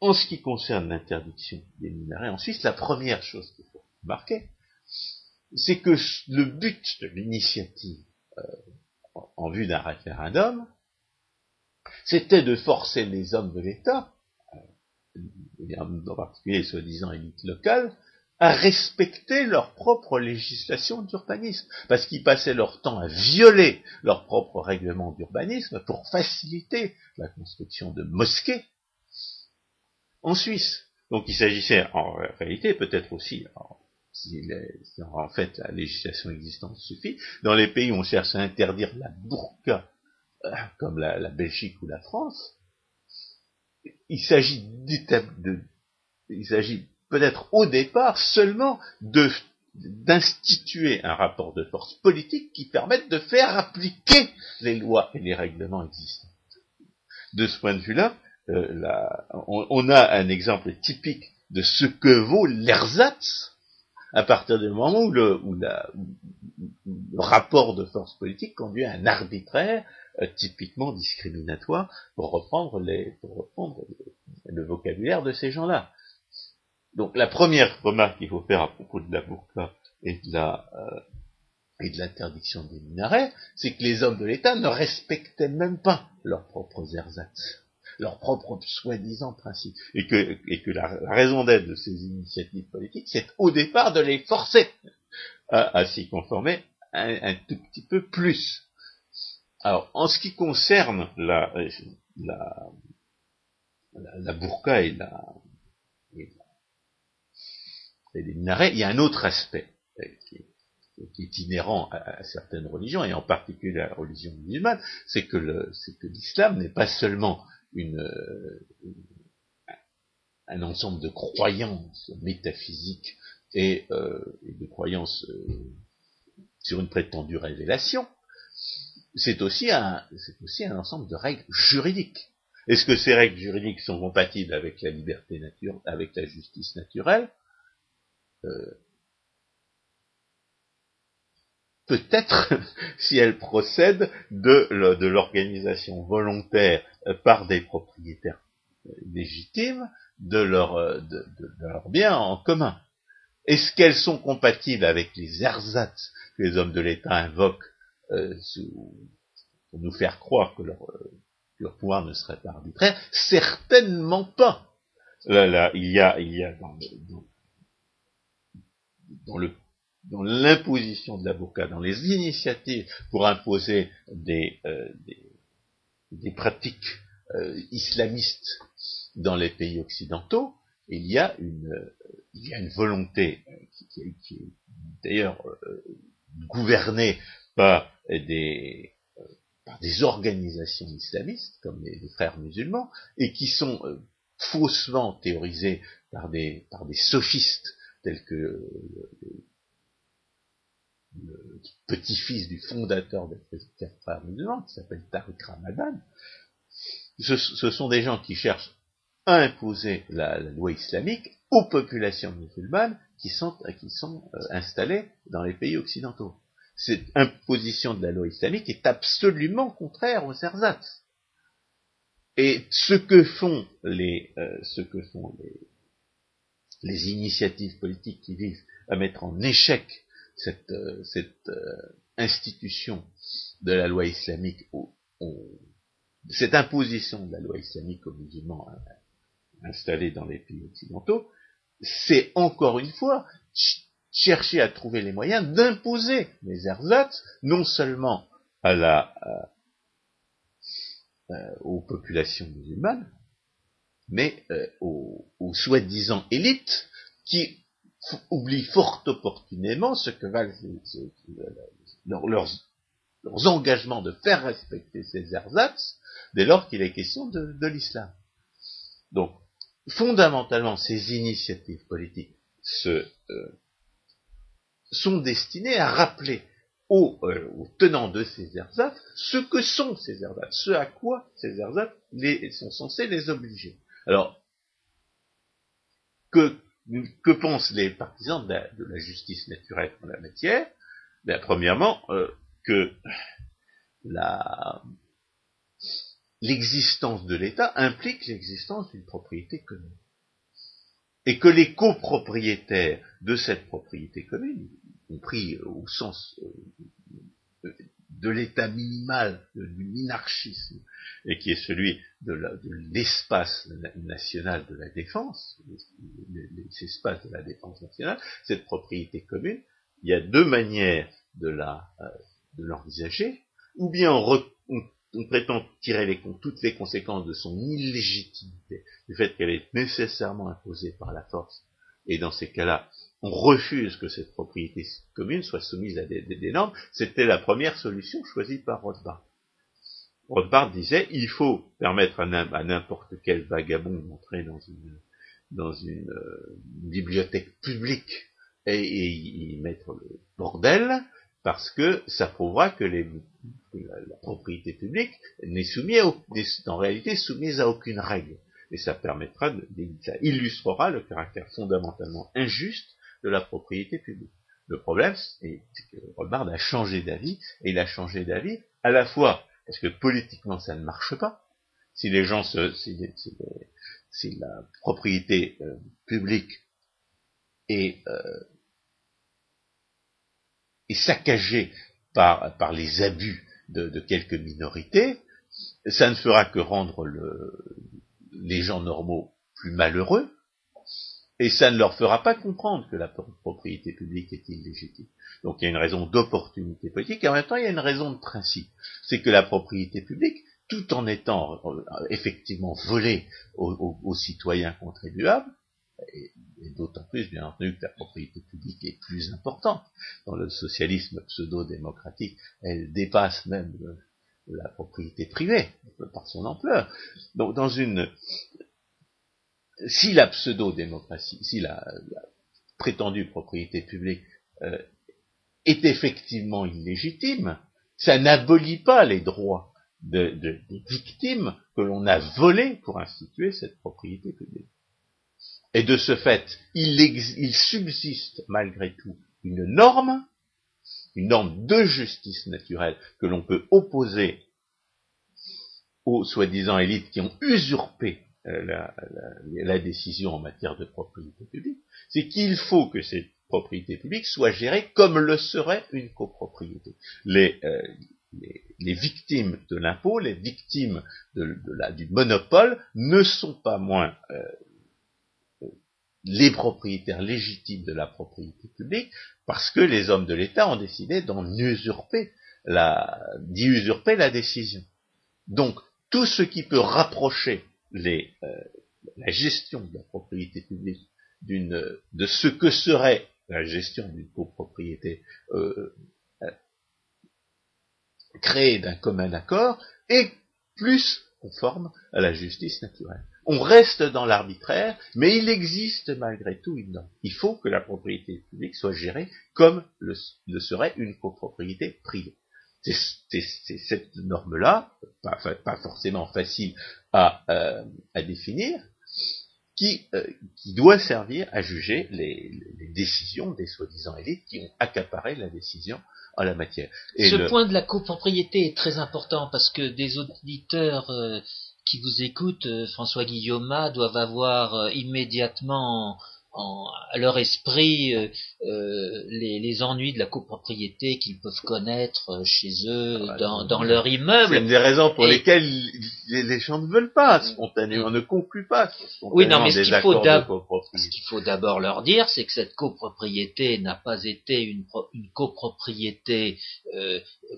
en ce qui concerne l'interdiction des minarets en Suisse, la première chose qu'il faut remarquer, c'est que le but de l'initiative en vue d'un référendum, c'était de forcer les hommes de l'État, en particulier soi-disant élites locales, à respecter leur propre législation d'urbanisme, parce qu'ils passaient leur temps à violer leur propre règlement d'urbanisme pour faciliter la construction de mosquées en Suisse. Donc il s'agissait en réalité peut-être aussi, si, en fait la législation existante suffit, dans les pays où on cherche à interdire la burqa, euh, comme la, Belgique ou la France, il s'agit s'agit peut-être au départ seulement de d'instituer un rapport de force politique qui permette de faire appliquer les lois et les règlements existants. De ce point de vue-là, euh, on, a un exemple typique de ce que vaut l'ersatz à partir du moment où le, rapport de force politique conduit à un arbitraire euh, typiquement discriminatoire pour reprendre, les, pour reprendre le vocabulaire de ces gens-là. Donc la première remarque qu'il faut faire à propos de la burqa et de la euh, et de l'interdiction des minarets, c'est que les hommes de l'État ne respectaient même pas leurs propres ersatz, leurs propres soi-disant principes, et que, et que la, raison d'être de ces initiatives politiques, c'est au départ de les forcer à, s'y conformer un, tout petit peu plus. Alors, en ce qui concerne la, la, la, burqa et la, et les minarets, il y a un autre aspect qui est, inhérent à, certaines religions, et en particulier à la religion musulmane, c'est que l'islam n'est pas seulement une, un ensemble de croyances métaphysiques et, euh, de croyances euh, sur une prétendue révélation, c'est aussi un, ensemble de règles juridiques. Est-ce que ces règles juridiques sont compatibles avec la liberté naturelle, avec la justice naturelle? Euh, Peut-être si elles procèdent de, de l'organisation volontaire par des propriétaires légitimes de leur, euh, de, leur bien en commun. Est-ce qu'elles sont compatibles avec les ersatz que les hommes de l'État invoquent euh, pour nous faire croire que leur, euh, leur, pouvoir ne serait pas arbitraire? Certainement pas. Là, là, il y a, il y a dans, dans, le dans l'imposition de l'avocat, dans les initiatives pour imposer des, des, des, pratiques islamistes dans les pays occidentaux, il y a une, il y a une volonté qui, est d'ailleurs euh, gouvernée par des, euh, par des organisations islamistes, comme les, frères musulmans, et qui sont euh, faussement théorisées par des, par des sophistes tels que le, petit-fils du fondateur des frères musulmans, qui s'appelle Tariq Ramadan, ce, sont des gens qui cherchent à imposer la, loi islamique aux populations musulmanes qui sont, euh, installées dans les pays occidentaux. Cette imposition de la loi islamique est absolument contraire aux ersatz. Et ce que font les, euh, les initiatives politiques qui visent à mettre en échec cette, euh, cette institution de la loi islamique, cette imposition de la loi islamique aux musulmans installés dans les pays occidentaux, c'est encore une fois chercher à trouver les moyens d'imposer les ersatz, non seulement à la, euh, aux populations musulmanes, mais euh, aux, soi-disant élites qui oublient fort opportunément ce que valent leurs, leurs, engagements de faire respecter ces ersatz dès lors qu'il est question de, l'islam. Donc, fondamentalement, ces initiatives politiques euh, sont destinées à rappeler aux, euh, tenants de ces ersatz ce que sont ces ersatz, ce à quoi ces ersatz sont censés les obliger. Alors, que, que pensent les partisans de la, justice naturelle en la matière? Ben, Premièrement, euh, que l'existence de l'État implique l'existence d'une propriété commune. Et que les copropriétaires de cette propriété commune, compris au sens euh, de l'état minimal du minarchisme, et qui est celui de l'espace national de la défense, l'espace de la défense nationale, cette propriété commune, il y a deux manières de euh, l'envisager, ou bien on, prétend tirer les, toutes les conséquences de son illégitimité, du fait qu'elle est nécessairement imposée par la force, et dans ces cas-là, on refuse que cette propriété commune soit soumise à des, normes, c'était la première solution choisie par Rothbard. Rothbard disait, il faut permettre à n'importe quel vagabond d'entrer dans une, euh, bibliothèque publique et, y mettre le bordel, parce que ça prouvera que, la, propriété publique n'est soumise en réalité soumise à aucune règle. Et ça permettra, de, ça illustrera le caractère fondamentalement injuste de la propriété publique. Le problème, c'est que Rothbard a changé d'avis, et il a changé d'avis à la fois parce que politiquement ça ne marche pas. Si les gens se, si, la propriété euh, publique est euh, est saccagé par, les abus de, quelques minorités, ça ne fera que rendre le, les gens normaux plus malheureux, Et ça ne leur fera pas comprendre que la propriété publique est illégitime. Donc il y a une raison d'opportunité politique et en même temps il y a une raison de principe. C'est que la propriété publique, tout en étant euh, effectivement volée aux, citoyens contribuables, et, d'autant plus bien entendu que la propriété publique est plus importante. Dans le socialisme pseudo-démocratique, elle dépasse même la propriété privée par son ampleur. Donc dans une si la pseudo-démocratie, si la, prétendue propriété publique euh, est effectivement illégitime, ça n'abolit pas les droits des victimes que l'on a volés pour instituer cette propriété publique. Et de ce fait, il subsiste malgré tout une norme, une norme de justice naturelle que l'on peut opposer aux soi-disant élites qui ont usurpé euh, la, décision en matière de propriété publique, c'est qu'il faut que cette propriété publique soit gérée comme le serait une copropriété. Les, euh, victimes de l'impôt, les victimes du monopole ne sont pas moins euh, les propriétaires légitimes de la propriété publique parce que les hommes de l'État ont décidé d'en usurper la, d'y usurper la décision. Donc, tout ce qui peut rapprocher euh, la gestion de la propriété publique de ce que serait la gestion d'une copropriété euh, euh, créée d'un commun accord est plus conforme à la justice naturelle. On reste dans l'arbitraire, mais il existe malgré tout une norme. Il faut que la propriété publique soit gérée comme le serait une copropriété privée c'est cette norme-là, pas, forcément facile à, euh, définir, euh, qui, doit servir à juger les, décisions des soi-disant élites qui ont accaparé la décision en la matière. Ce point de la copropriété est très important parce que des auditeurs euh, qui vous écoutent, François Guillaume, doivent avoir immédiatement à leur esprit euh, euh, les, ennuis de la copropriété qu'ils peuvent connaître euh, chez eux, ah, dans, leur immeuble. C'est une des raisons pour lesquelles les, gens ne veulent pas spontanément, ne concluent pas Oui, non, mais ce qu'il faut, faut d'abord leur dire, c'est que cette copropriété n'a pas été une, une copropriété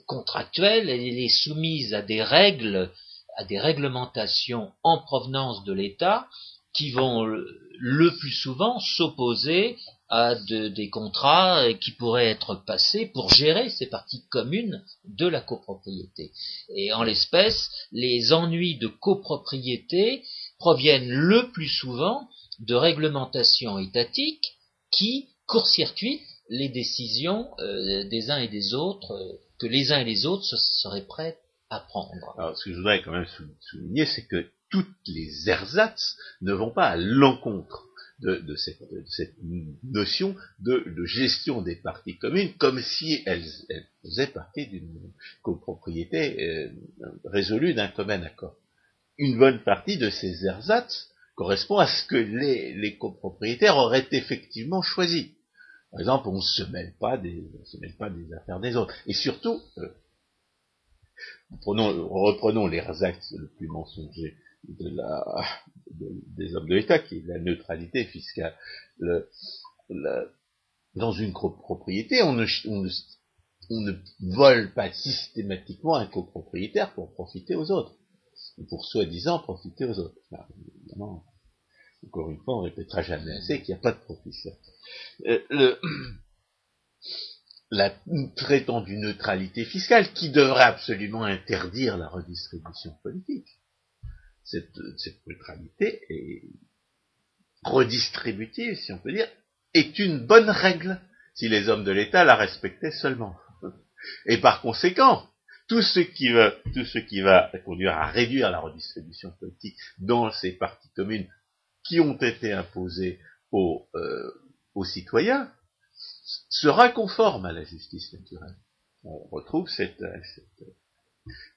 contractuelle, elle est soumise à des règles, à des réglementations en provenance de l'État qui vont le plus souvent s'opposer à des contrats qui pourraient être passés pour gérer ces parties communes de la copropriété. Et en l'espèce, les ennuis de copropriété proviennent le plus souvent de réglementations étatiques qui court-circuitent les décisions euh, des uns et des autres euh, que les uns et les autres seraient prêts à prendre. Alors, ce que je voudrais quand même souligner, c'est que toutes les ersatz ne vont pas à l'encontre de, cette, notion de, gestion des parties communes, comme si elles, faisaient partie d'une copropriété euh, résolue d'un commun accord. Une bonne partie de ces ersatz correspond à ce que les, copropriétaires auraient effectivement choisi. Par exemple, on ne se mêle pas des, se mêle pas des affaires des autres. Et surtout, euh, reprenons les ersatz le plus mensonger de la, des hommes de l'État, qui est la neutralité fiscale. Le, dans une copropriété, on ne, ne, vole pas systématiquement un copropriétaire pour profiter aux autres, ou pour soi-disant profiter aux autres. évidemment, encore une fois, on répétera jamais assez qu'il n'y a pas de profit. Euh, la prétendue neutralité fiscale qui devrait absolument interdire la redistribution politique cette, neutralité est redistributive, si on peut dire, est une bonne règle si les hommes de l'État la respectaient seulement. Et par conséquent, tout ce qui va, conduire à réduire la redistribution politique dans ces parties communes qui ont été imposées aux, euh, aux citoyens sera conforme à la justice naturelle. On retrouve cette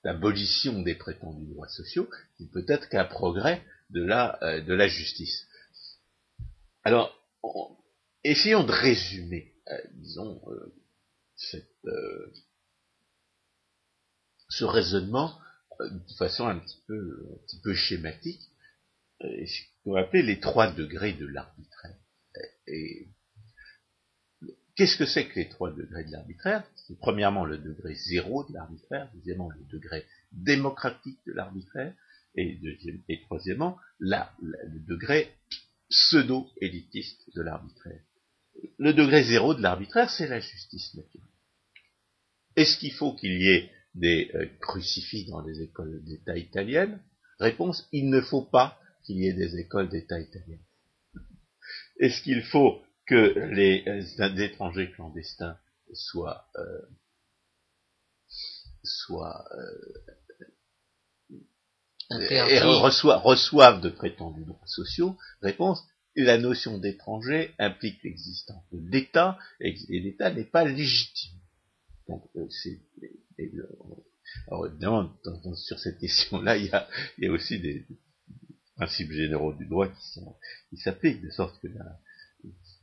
d'abolition des prétendus droits sociaux, qui peut être qu'un progrès de la, euh, de la justice. Alors, essayons de résumer, euh, disons, euh, ce raisonnement de façon un petit peu, un petit peu schématique, ce qu'on va appeler les trois degrés de l'arbitraire. et qu'est-ce que c'est que les trois degrés de l'arbitraire? C'est premièrement le degré zéro de l'arbitraire, deuxièmement le degré démocratique de l'arbitraire, et, troisièmement le degré pseudo-élitiste de l'arbitraire. Le degré zéro de l'arbitraire, c'est la justice naturelle. Est-ce qu'il faut qu'il y ait des euh, crucifix dans les écoles d'État italiennes? Réponse, il ne faut pas qu'il y ait des écoles d'État italiennes. Est-ce qu'il faut que les euh, étrangers clandestins soient, euh, soient et reçoivent, de prétendus droits sociaux Réponse, la notion d'étranger implique l'existence de l'État, et l'État n'est pas légitime. Donc, c'est, alors évidemment, sur cette question-là, il y a, il y a aussi des, principes généraux du droit qui sont qui s'appliquent, de sorte que là,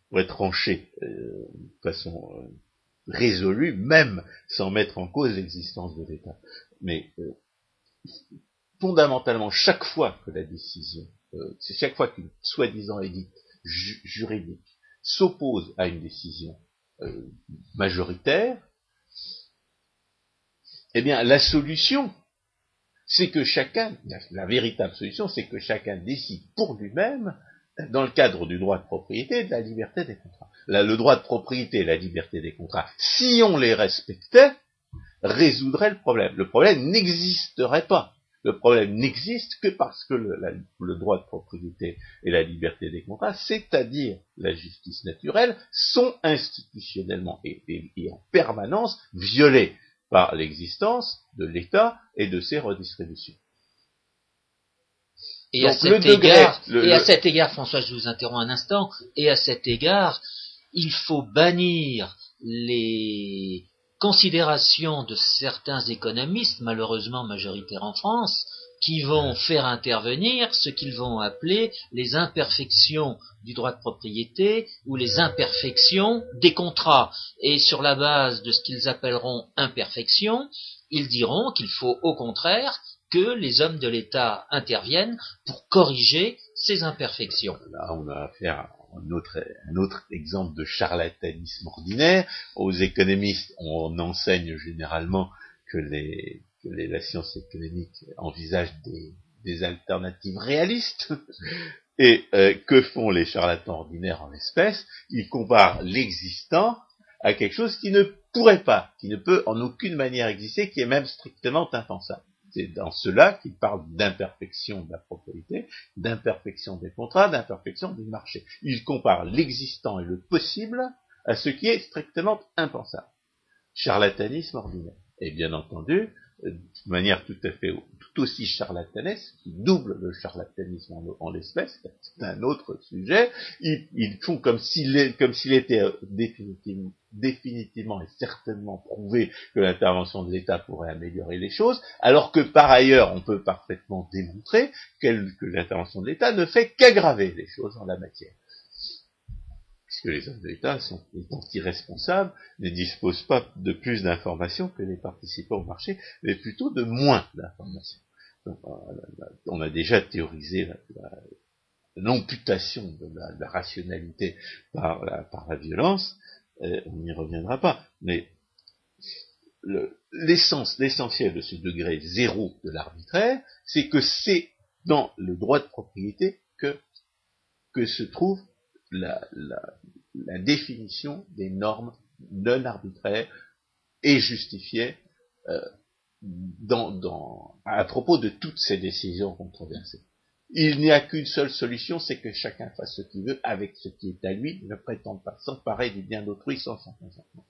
pour être tranché euh, de façon euh, résolue, même sans mettre en cause l'existence de l'État. Mais euh, fondamentalement, chaque fois que la décision, c'est chaque fois qu'une soi-disant élite juridique s'oppose à une décision majoritaire, eh bien, la solution, c'est que chacun, la, véritable solution, c'est que chacun décide pour lui-même, dans le cadre du droit de propriété, de la liberté des contrats. le droit de propriété et la liberté des contrats, si on les respectait, résoudrait le problème. Le problème n'existerait pas. Le problème n'existe que parce que le, droit de propriété et la liberté des contrats, c'est-à-dire la justice naturelle, sont institutionnellement et en permanence violés par l'existence de l'État et de ses redistributions. Et, à cet, égard, et à cet égard, François, je vous interromps un instant, et à cet égard, il faut bannir les considérations de certains économistes, malheureusement majoritaires en France, qui vont faire intervenir ce qu'ils vont appeler les imperfections du droit de propriété ou les imperfections des contrats. Et sur la base de ce qu'ils appelleront imperfections, ils diront qu'il faut au contraire que les hommes de l'État interviennent pour corriger ces imperfections. Là, on a affaire un autre, exemple de charlatanisme ordinaire. Aux économistes, on enseigne généralement que les, que les, la science économique envisage des, alternatives réalistes. Et euh, que font les charlatans ordinaires en espèces? Ils comparent l'existant à quelque chose qui ne pourrait pas, qui ne peut en aucune manière exister, qui est même strictement impensable. C'est dans cela qu'ils parlent d'imperfection de la propriété, d'imperfection des contrats, d'imperfection du marché. Ils comparent l'existant et le possible à ce qui est strictement impensable. Charlatanisme ordinaire. Et bien entendu, de manière tout à fait tout aussi charlatanesque, qui double le charlatanisme en, l'espèce, c'est un autre sujet. Ils, font comme s'il était euh, définitivement et certainement prouvé que l'intervention de l'État pourrait améliorer les choses, alors que par ailleurs on peut parfaitement démontrer que l'intervention de l'État ne fait qu'aggraver les choses en la matière puisque les hommes de l'État sont irresponsables, ne disposent pas de plus d'informations que les participants au marché, mais plutôt de moins d'informations. On a déjà théorisé l'amputation de, la, rationalité par la, violence, euh, on n'y reviendra pas, mais l'essence, l'essentiel de ce degré zéro de l'arbitraire, c'est que c'est dans le droit de propriété que, que se trouve la, définition des normes non arbitraires et justifiées euh, à propos de toutes ces décisions controversées. Il n'y a qu'une seule solution, c'est que chacun fasse ce qu'il veut avec ce qui est à lui, ne prétende pas s'emparer du bien d'autrui sans son consentement.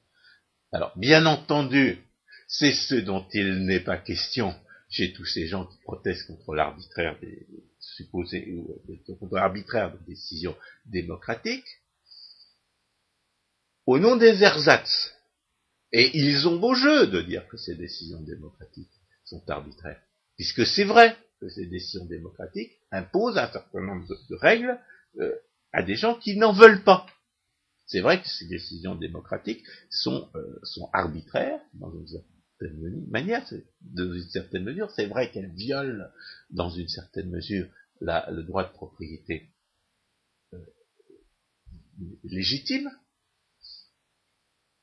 Alors, bien entendu, c'est ce dont il n'est pas question chez tous ces gens qui protestent contre l'arbitraire des supposés ou contre l'arbitraire de décisions démocratiques, au nom des ersatz. Et ils ont beau jeu de dire que ces décisions démocratiques sont arbitraires, puisque c'est vrai que ces décisions démocratiques imposent un certain nombre de, règles euh, à des gens qui n'en veulent pas. C'est vrai que ces décisions démocratiques sont, euh, arbitraires dans une manière, dans une certaine mesure, c'est vrai qu'elles violent dans une certaine mesure le droit de propriété euh, légitime,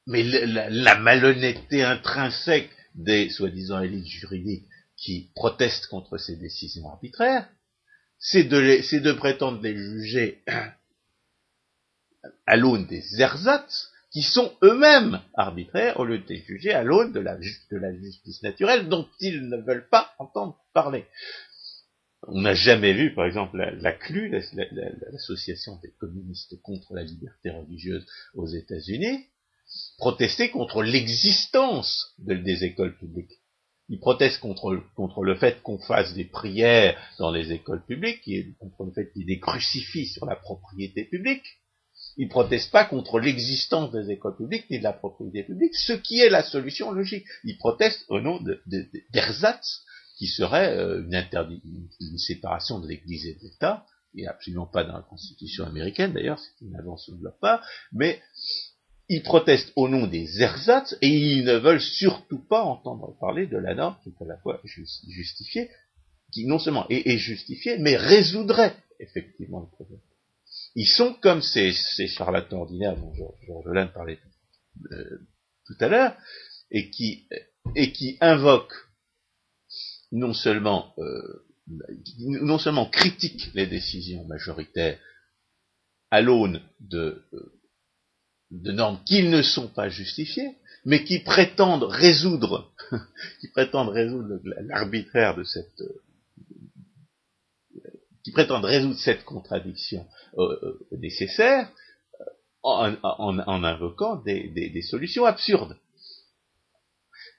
mais la, malhonnêteté intrinsèque des soi-disant élites juridiques qui protestent contre ces décisions arbitraires, c'est de, de, prétendre les juger à l'aune des ersatz qui sont eux-mêmes arbitraires au lieu de les juger à l'aune de la, justice naturelle dont ils ne veulent pas entendre parler. On n'a jamais vu, par exemple, la, l'association des communistes contre la liberté religieuse aux États-Unis, protester contre l'existence des écoles publiques. Ils protestent contre, le fait qu'on fasse des prières dans les écoles publiques, contre le fait qu'il y ait des sur la propriété publique. Ils protestent pas contre l'existence des écoles publiques ni de la propriété publique, ce qui est la solution logique. Ils protestent au nom d'ersatz, qui serait euh, une, une, séparation de l'Église et de l'État, et absolument pas dans la Constitution américaine d'ailleurs, c'est une invention de leur part, mais ils protestent au nom des ersatz et ils ne veulent surtout pas entendre parler de la norme qui est à la fois justifiée, qui non seulement est, justifiée, mais résoudrait effectivement le problème. Ils sont comme ces, charlatans ordinaires dont Georges Laine parlait euh, tout à l'heure, et qui, invoquent non seulement, euh, non seulement critiquent les décisions majoritaires à l'aune de, euh, de normes qui ne sont pas justifiées, mais qui prétendent résoudre, qui prétendent résoudre l'arbitraire de cette, qui prétendent résoudre cette contradiction euh, euh, nécessaire en, invoquant des, solutions absurdes.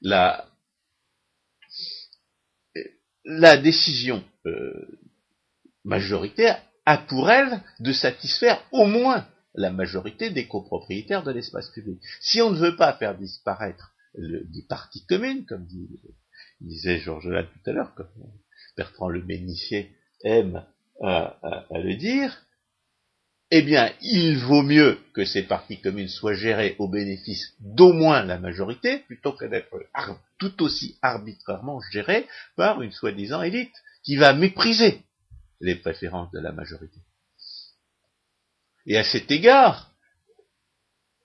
La, décision majoritaire a pour elle de satisfaire au moins la majorité des copropriétaires de l'espace public. Si on ne veut pas faire disparaître des parties communes, comme disait Georges Latte tout à l'heure, comme Bertrand Le Ménissier aime à, le dire, eh bien, il vaut mieux que ces parties communes soient gérées au bénéfice d'au moins la majorité, plutôt que d'être tout aussi arbitrairement gérées par une soi-disant élite qui va mépriser les préférences de la majorité. Et à cet égard,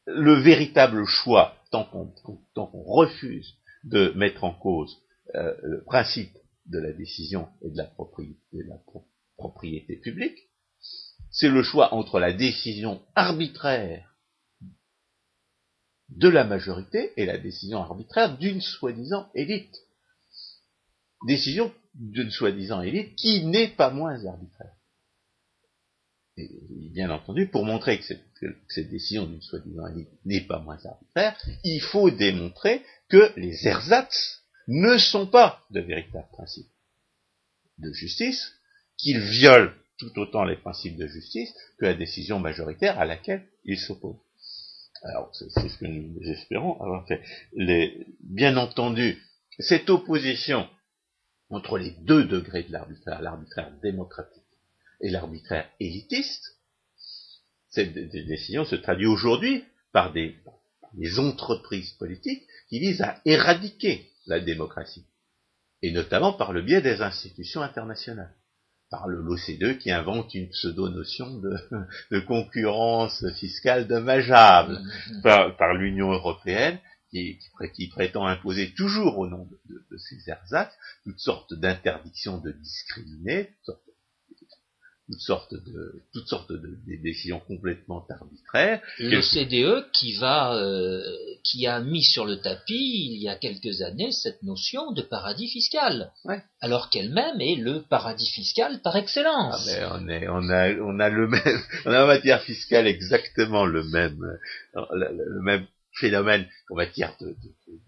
le véritable choix, tant qu'on refuse de mettre en cause euh, le principe de la décision et de la propriété, de propriété publique, c'est le choix entre la décision arbitraire de la majorité et la décision arbitraire d'une soi-disant élite. Décision d'une soi-disant élite qui n'est pas moins arbitraire bien entendu, pour montrer que cette, décision d'une soi-disant n'est pas moins arbitraire, il faut démontrer que les ersatz ne sont pas de véritables principes de justice, qu'ils violent tout autant les principes de justice que la décision majoritaire à laquelle ils s'opposent. Alors, c'est ce que nous espérons avoir fait. bien entendu, cette opposition entre les deux degrés de l'arbitraire, l'arbitraire démocratique et l'arbitraire élitiste, cette décision se traduit aujourd'hui par des, entreprises politiques qui visent à éradiquer la démocratie, et notamment par le biais des institutions internationales, par l'OCDE qui invente une pseudo-notion de, concurrence fiscale dommageable, mmh. par, l'Union européenne qui, prétend imposer toujours au nom de, de ces ersatz toutes sortes d'interdictions de discriminer, toutes sortes toutes sortes de toutes sortes de, décisions complètement arbitraires. Le qui va euh, qui a mis sur le tapis il y a quelques années cette notion de paradis fiscal, alors qu'elle-même est le paradis fiscal par excellence. Ah, on, est, on a on a le même on a en matière fiscale exactement le même le, même phénomène qu'en matière de,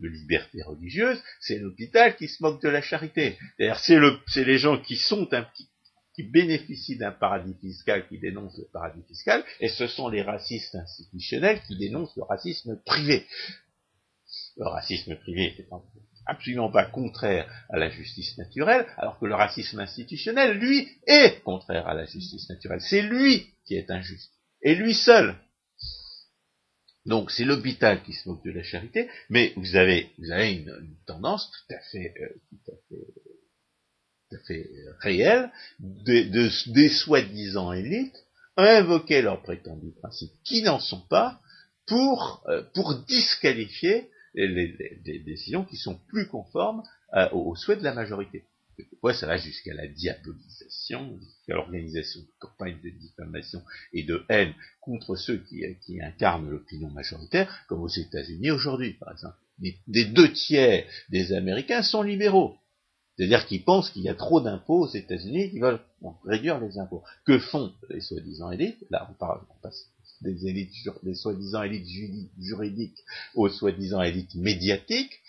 de, liberté religieuse, c'est l'hôpital qui se moque de la charité. C'est le, c'est les gens qui sont un petit qui bénéficient d'un paradis fiscal qui dénonce le paradis fiscal, et ce sont les racistes institutionnels qui dénoncent le racisme privé. Le racisme privé est absolument pas contraire à la justice naturelle, alors que le racisme institutionnel, lui, est contraire à la justice naturelle. C'est lui qui est injuste. Et lui seul. Donc c'est l'hôpital qui se moque de la charité, mais vous avez, vous avez une, tendance tout à fait, euh, tout à fait fait réel des soi-disant élites invoquer leurs prétendus principes qui n'en sont pas pour, euh, disqualifier les, décisions qui sont plus conformes euh, aux souhaits de la majorité. Quelquefois, ça va jusqu'à la diabolisation, jusqu'à l'organisation de campagnes de diffamation et de haine contre ceux qui, qui incarnent l'opinion majoritaire, comme aux États-Unis aujourd'hui, par exemple. Des, deux tiers des Américains sont libéraux. C'est-à-dire qu'ils pensent qu'il y a trop d'impôts aux États-Unis, qu'ils veulent réduire les impôts. Que font les soi-disant élites? Là, on, parle, passe des élites, des soi-disant élites juridiques aux soi-disant élites médiatiques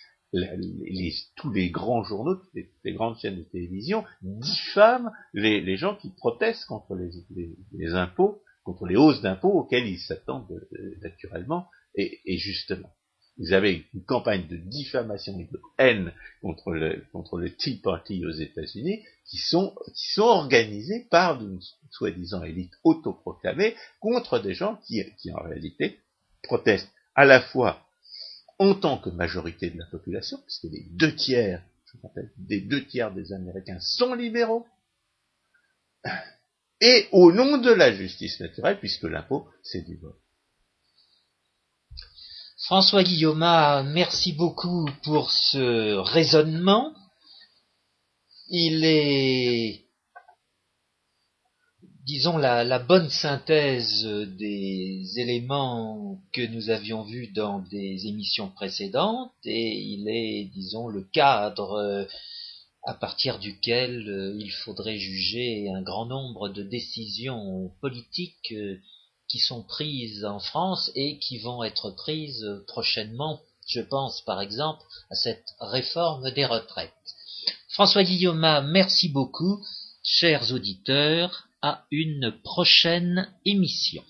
tous les grands journaux, toutes les, grandes chaînes de télévision diffament les, gens qui protestent contre les, impôts, contre les hausses d'impôts auxquelles ils s'attendent euh, naturellement et, justement. Vous avez une campagne de diffamation et de haine contre le, contre le Tea Party aux États-Unis qui sont, qui sont organisées par une soi-disant élite autoproclamée contre des gens qui, qui en réalité protestent à la fois en tant que majorité de la population, puisque les deux tiers, je rappelle, des deux tiers des Américains sont libéraux, et au nom de la justice naturelle, puisque l'impôt, c'est du vol. François Guillaume, merci beaucoup pour ce raisonnement. Il est disons, la, bonne synthèse des éléments que nous avions vus dans des émissions précédentes et il est, disons, le cadre à partir duquel il faudrait juger un grand nombre de décisions politiques qui sont prises en France et qui vont être prises prochainement. Je pense par exemple à cette réforme des retraites. François Guillaume, merci beaucoup. Chers auditeurs, à une prochaine émission.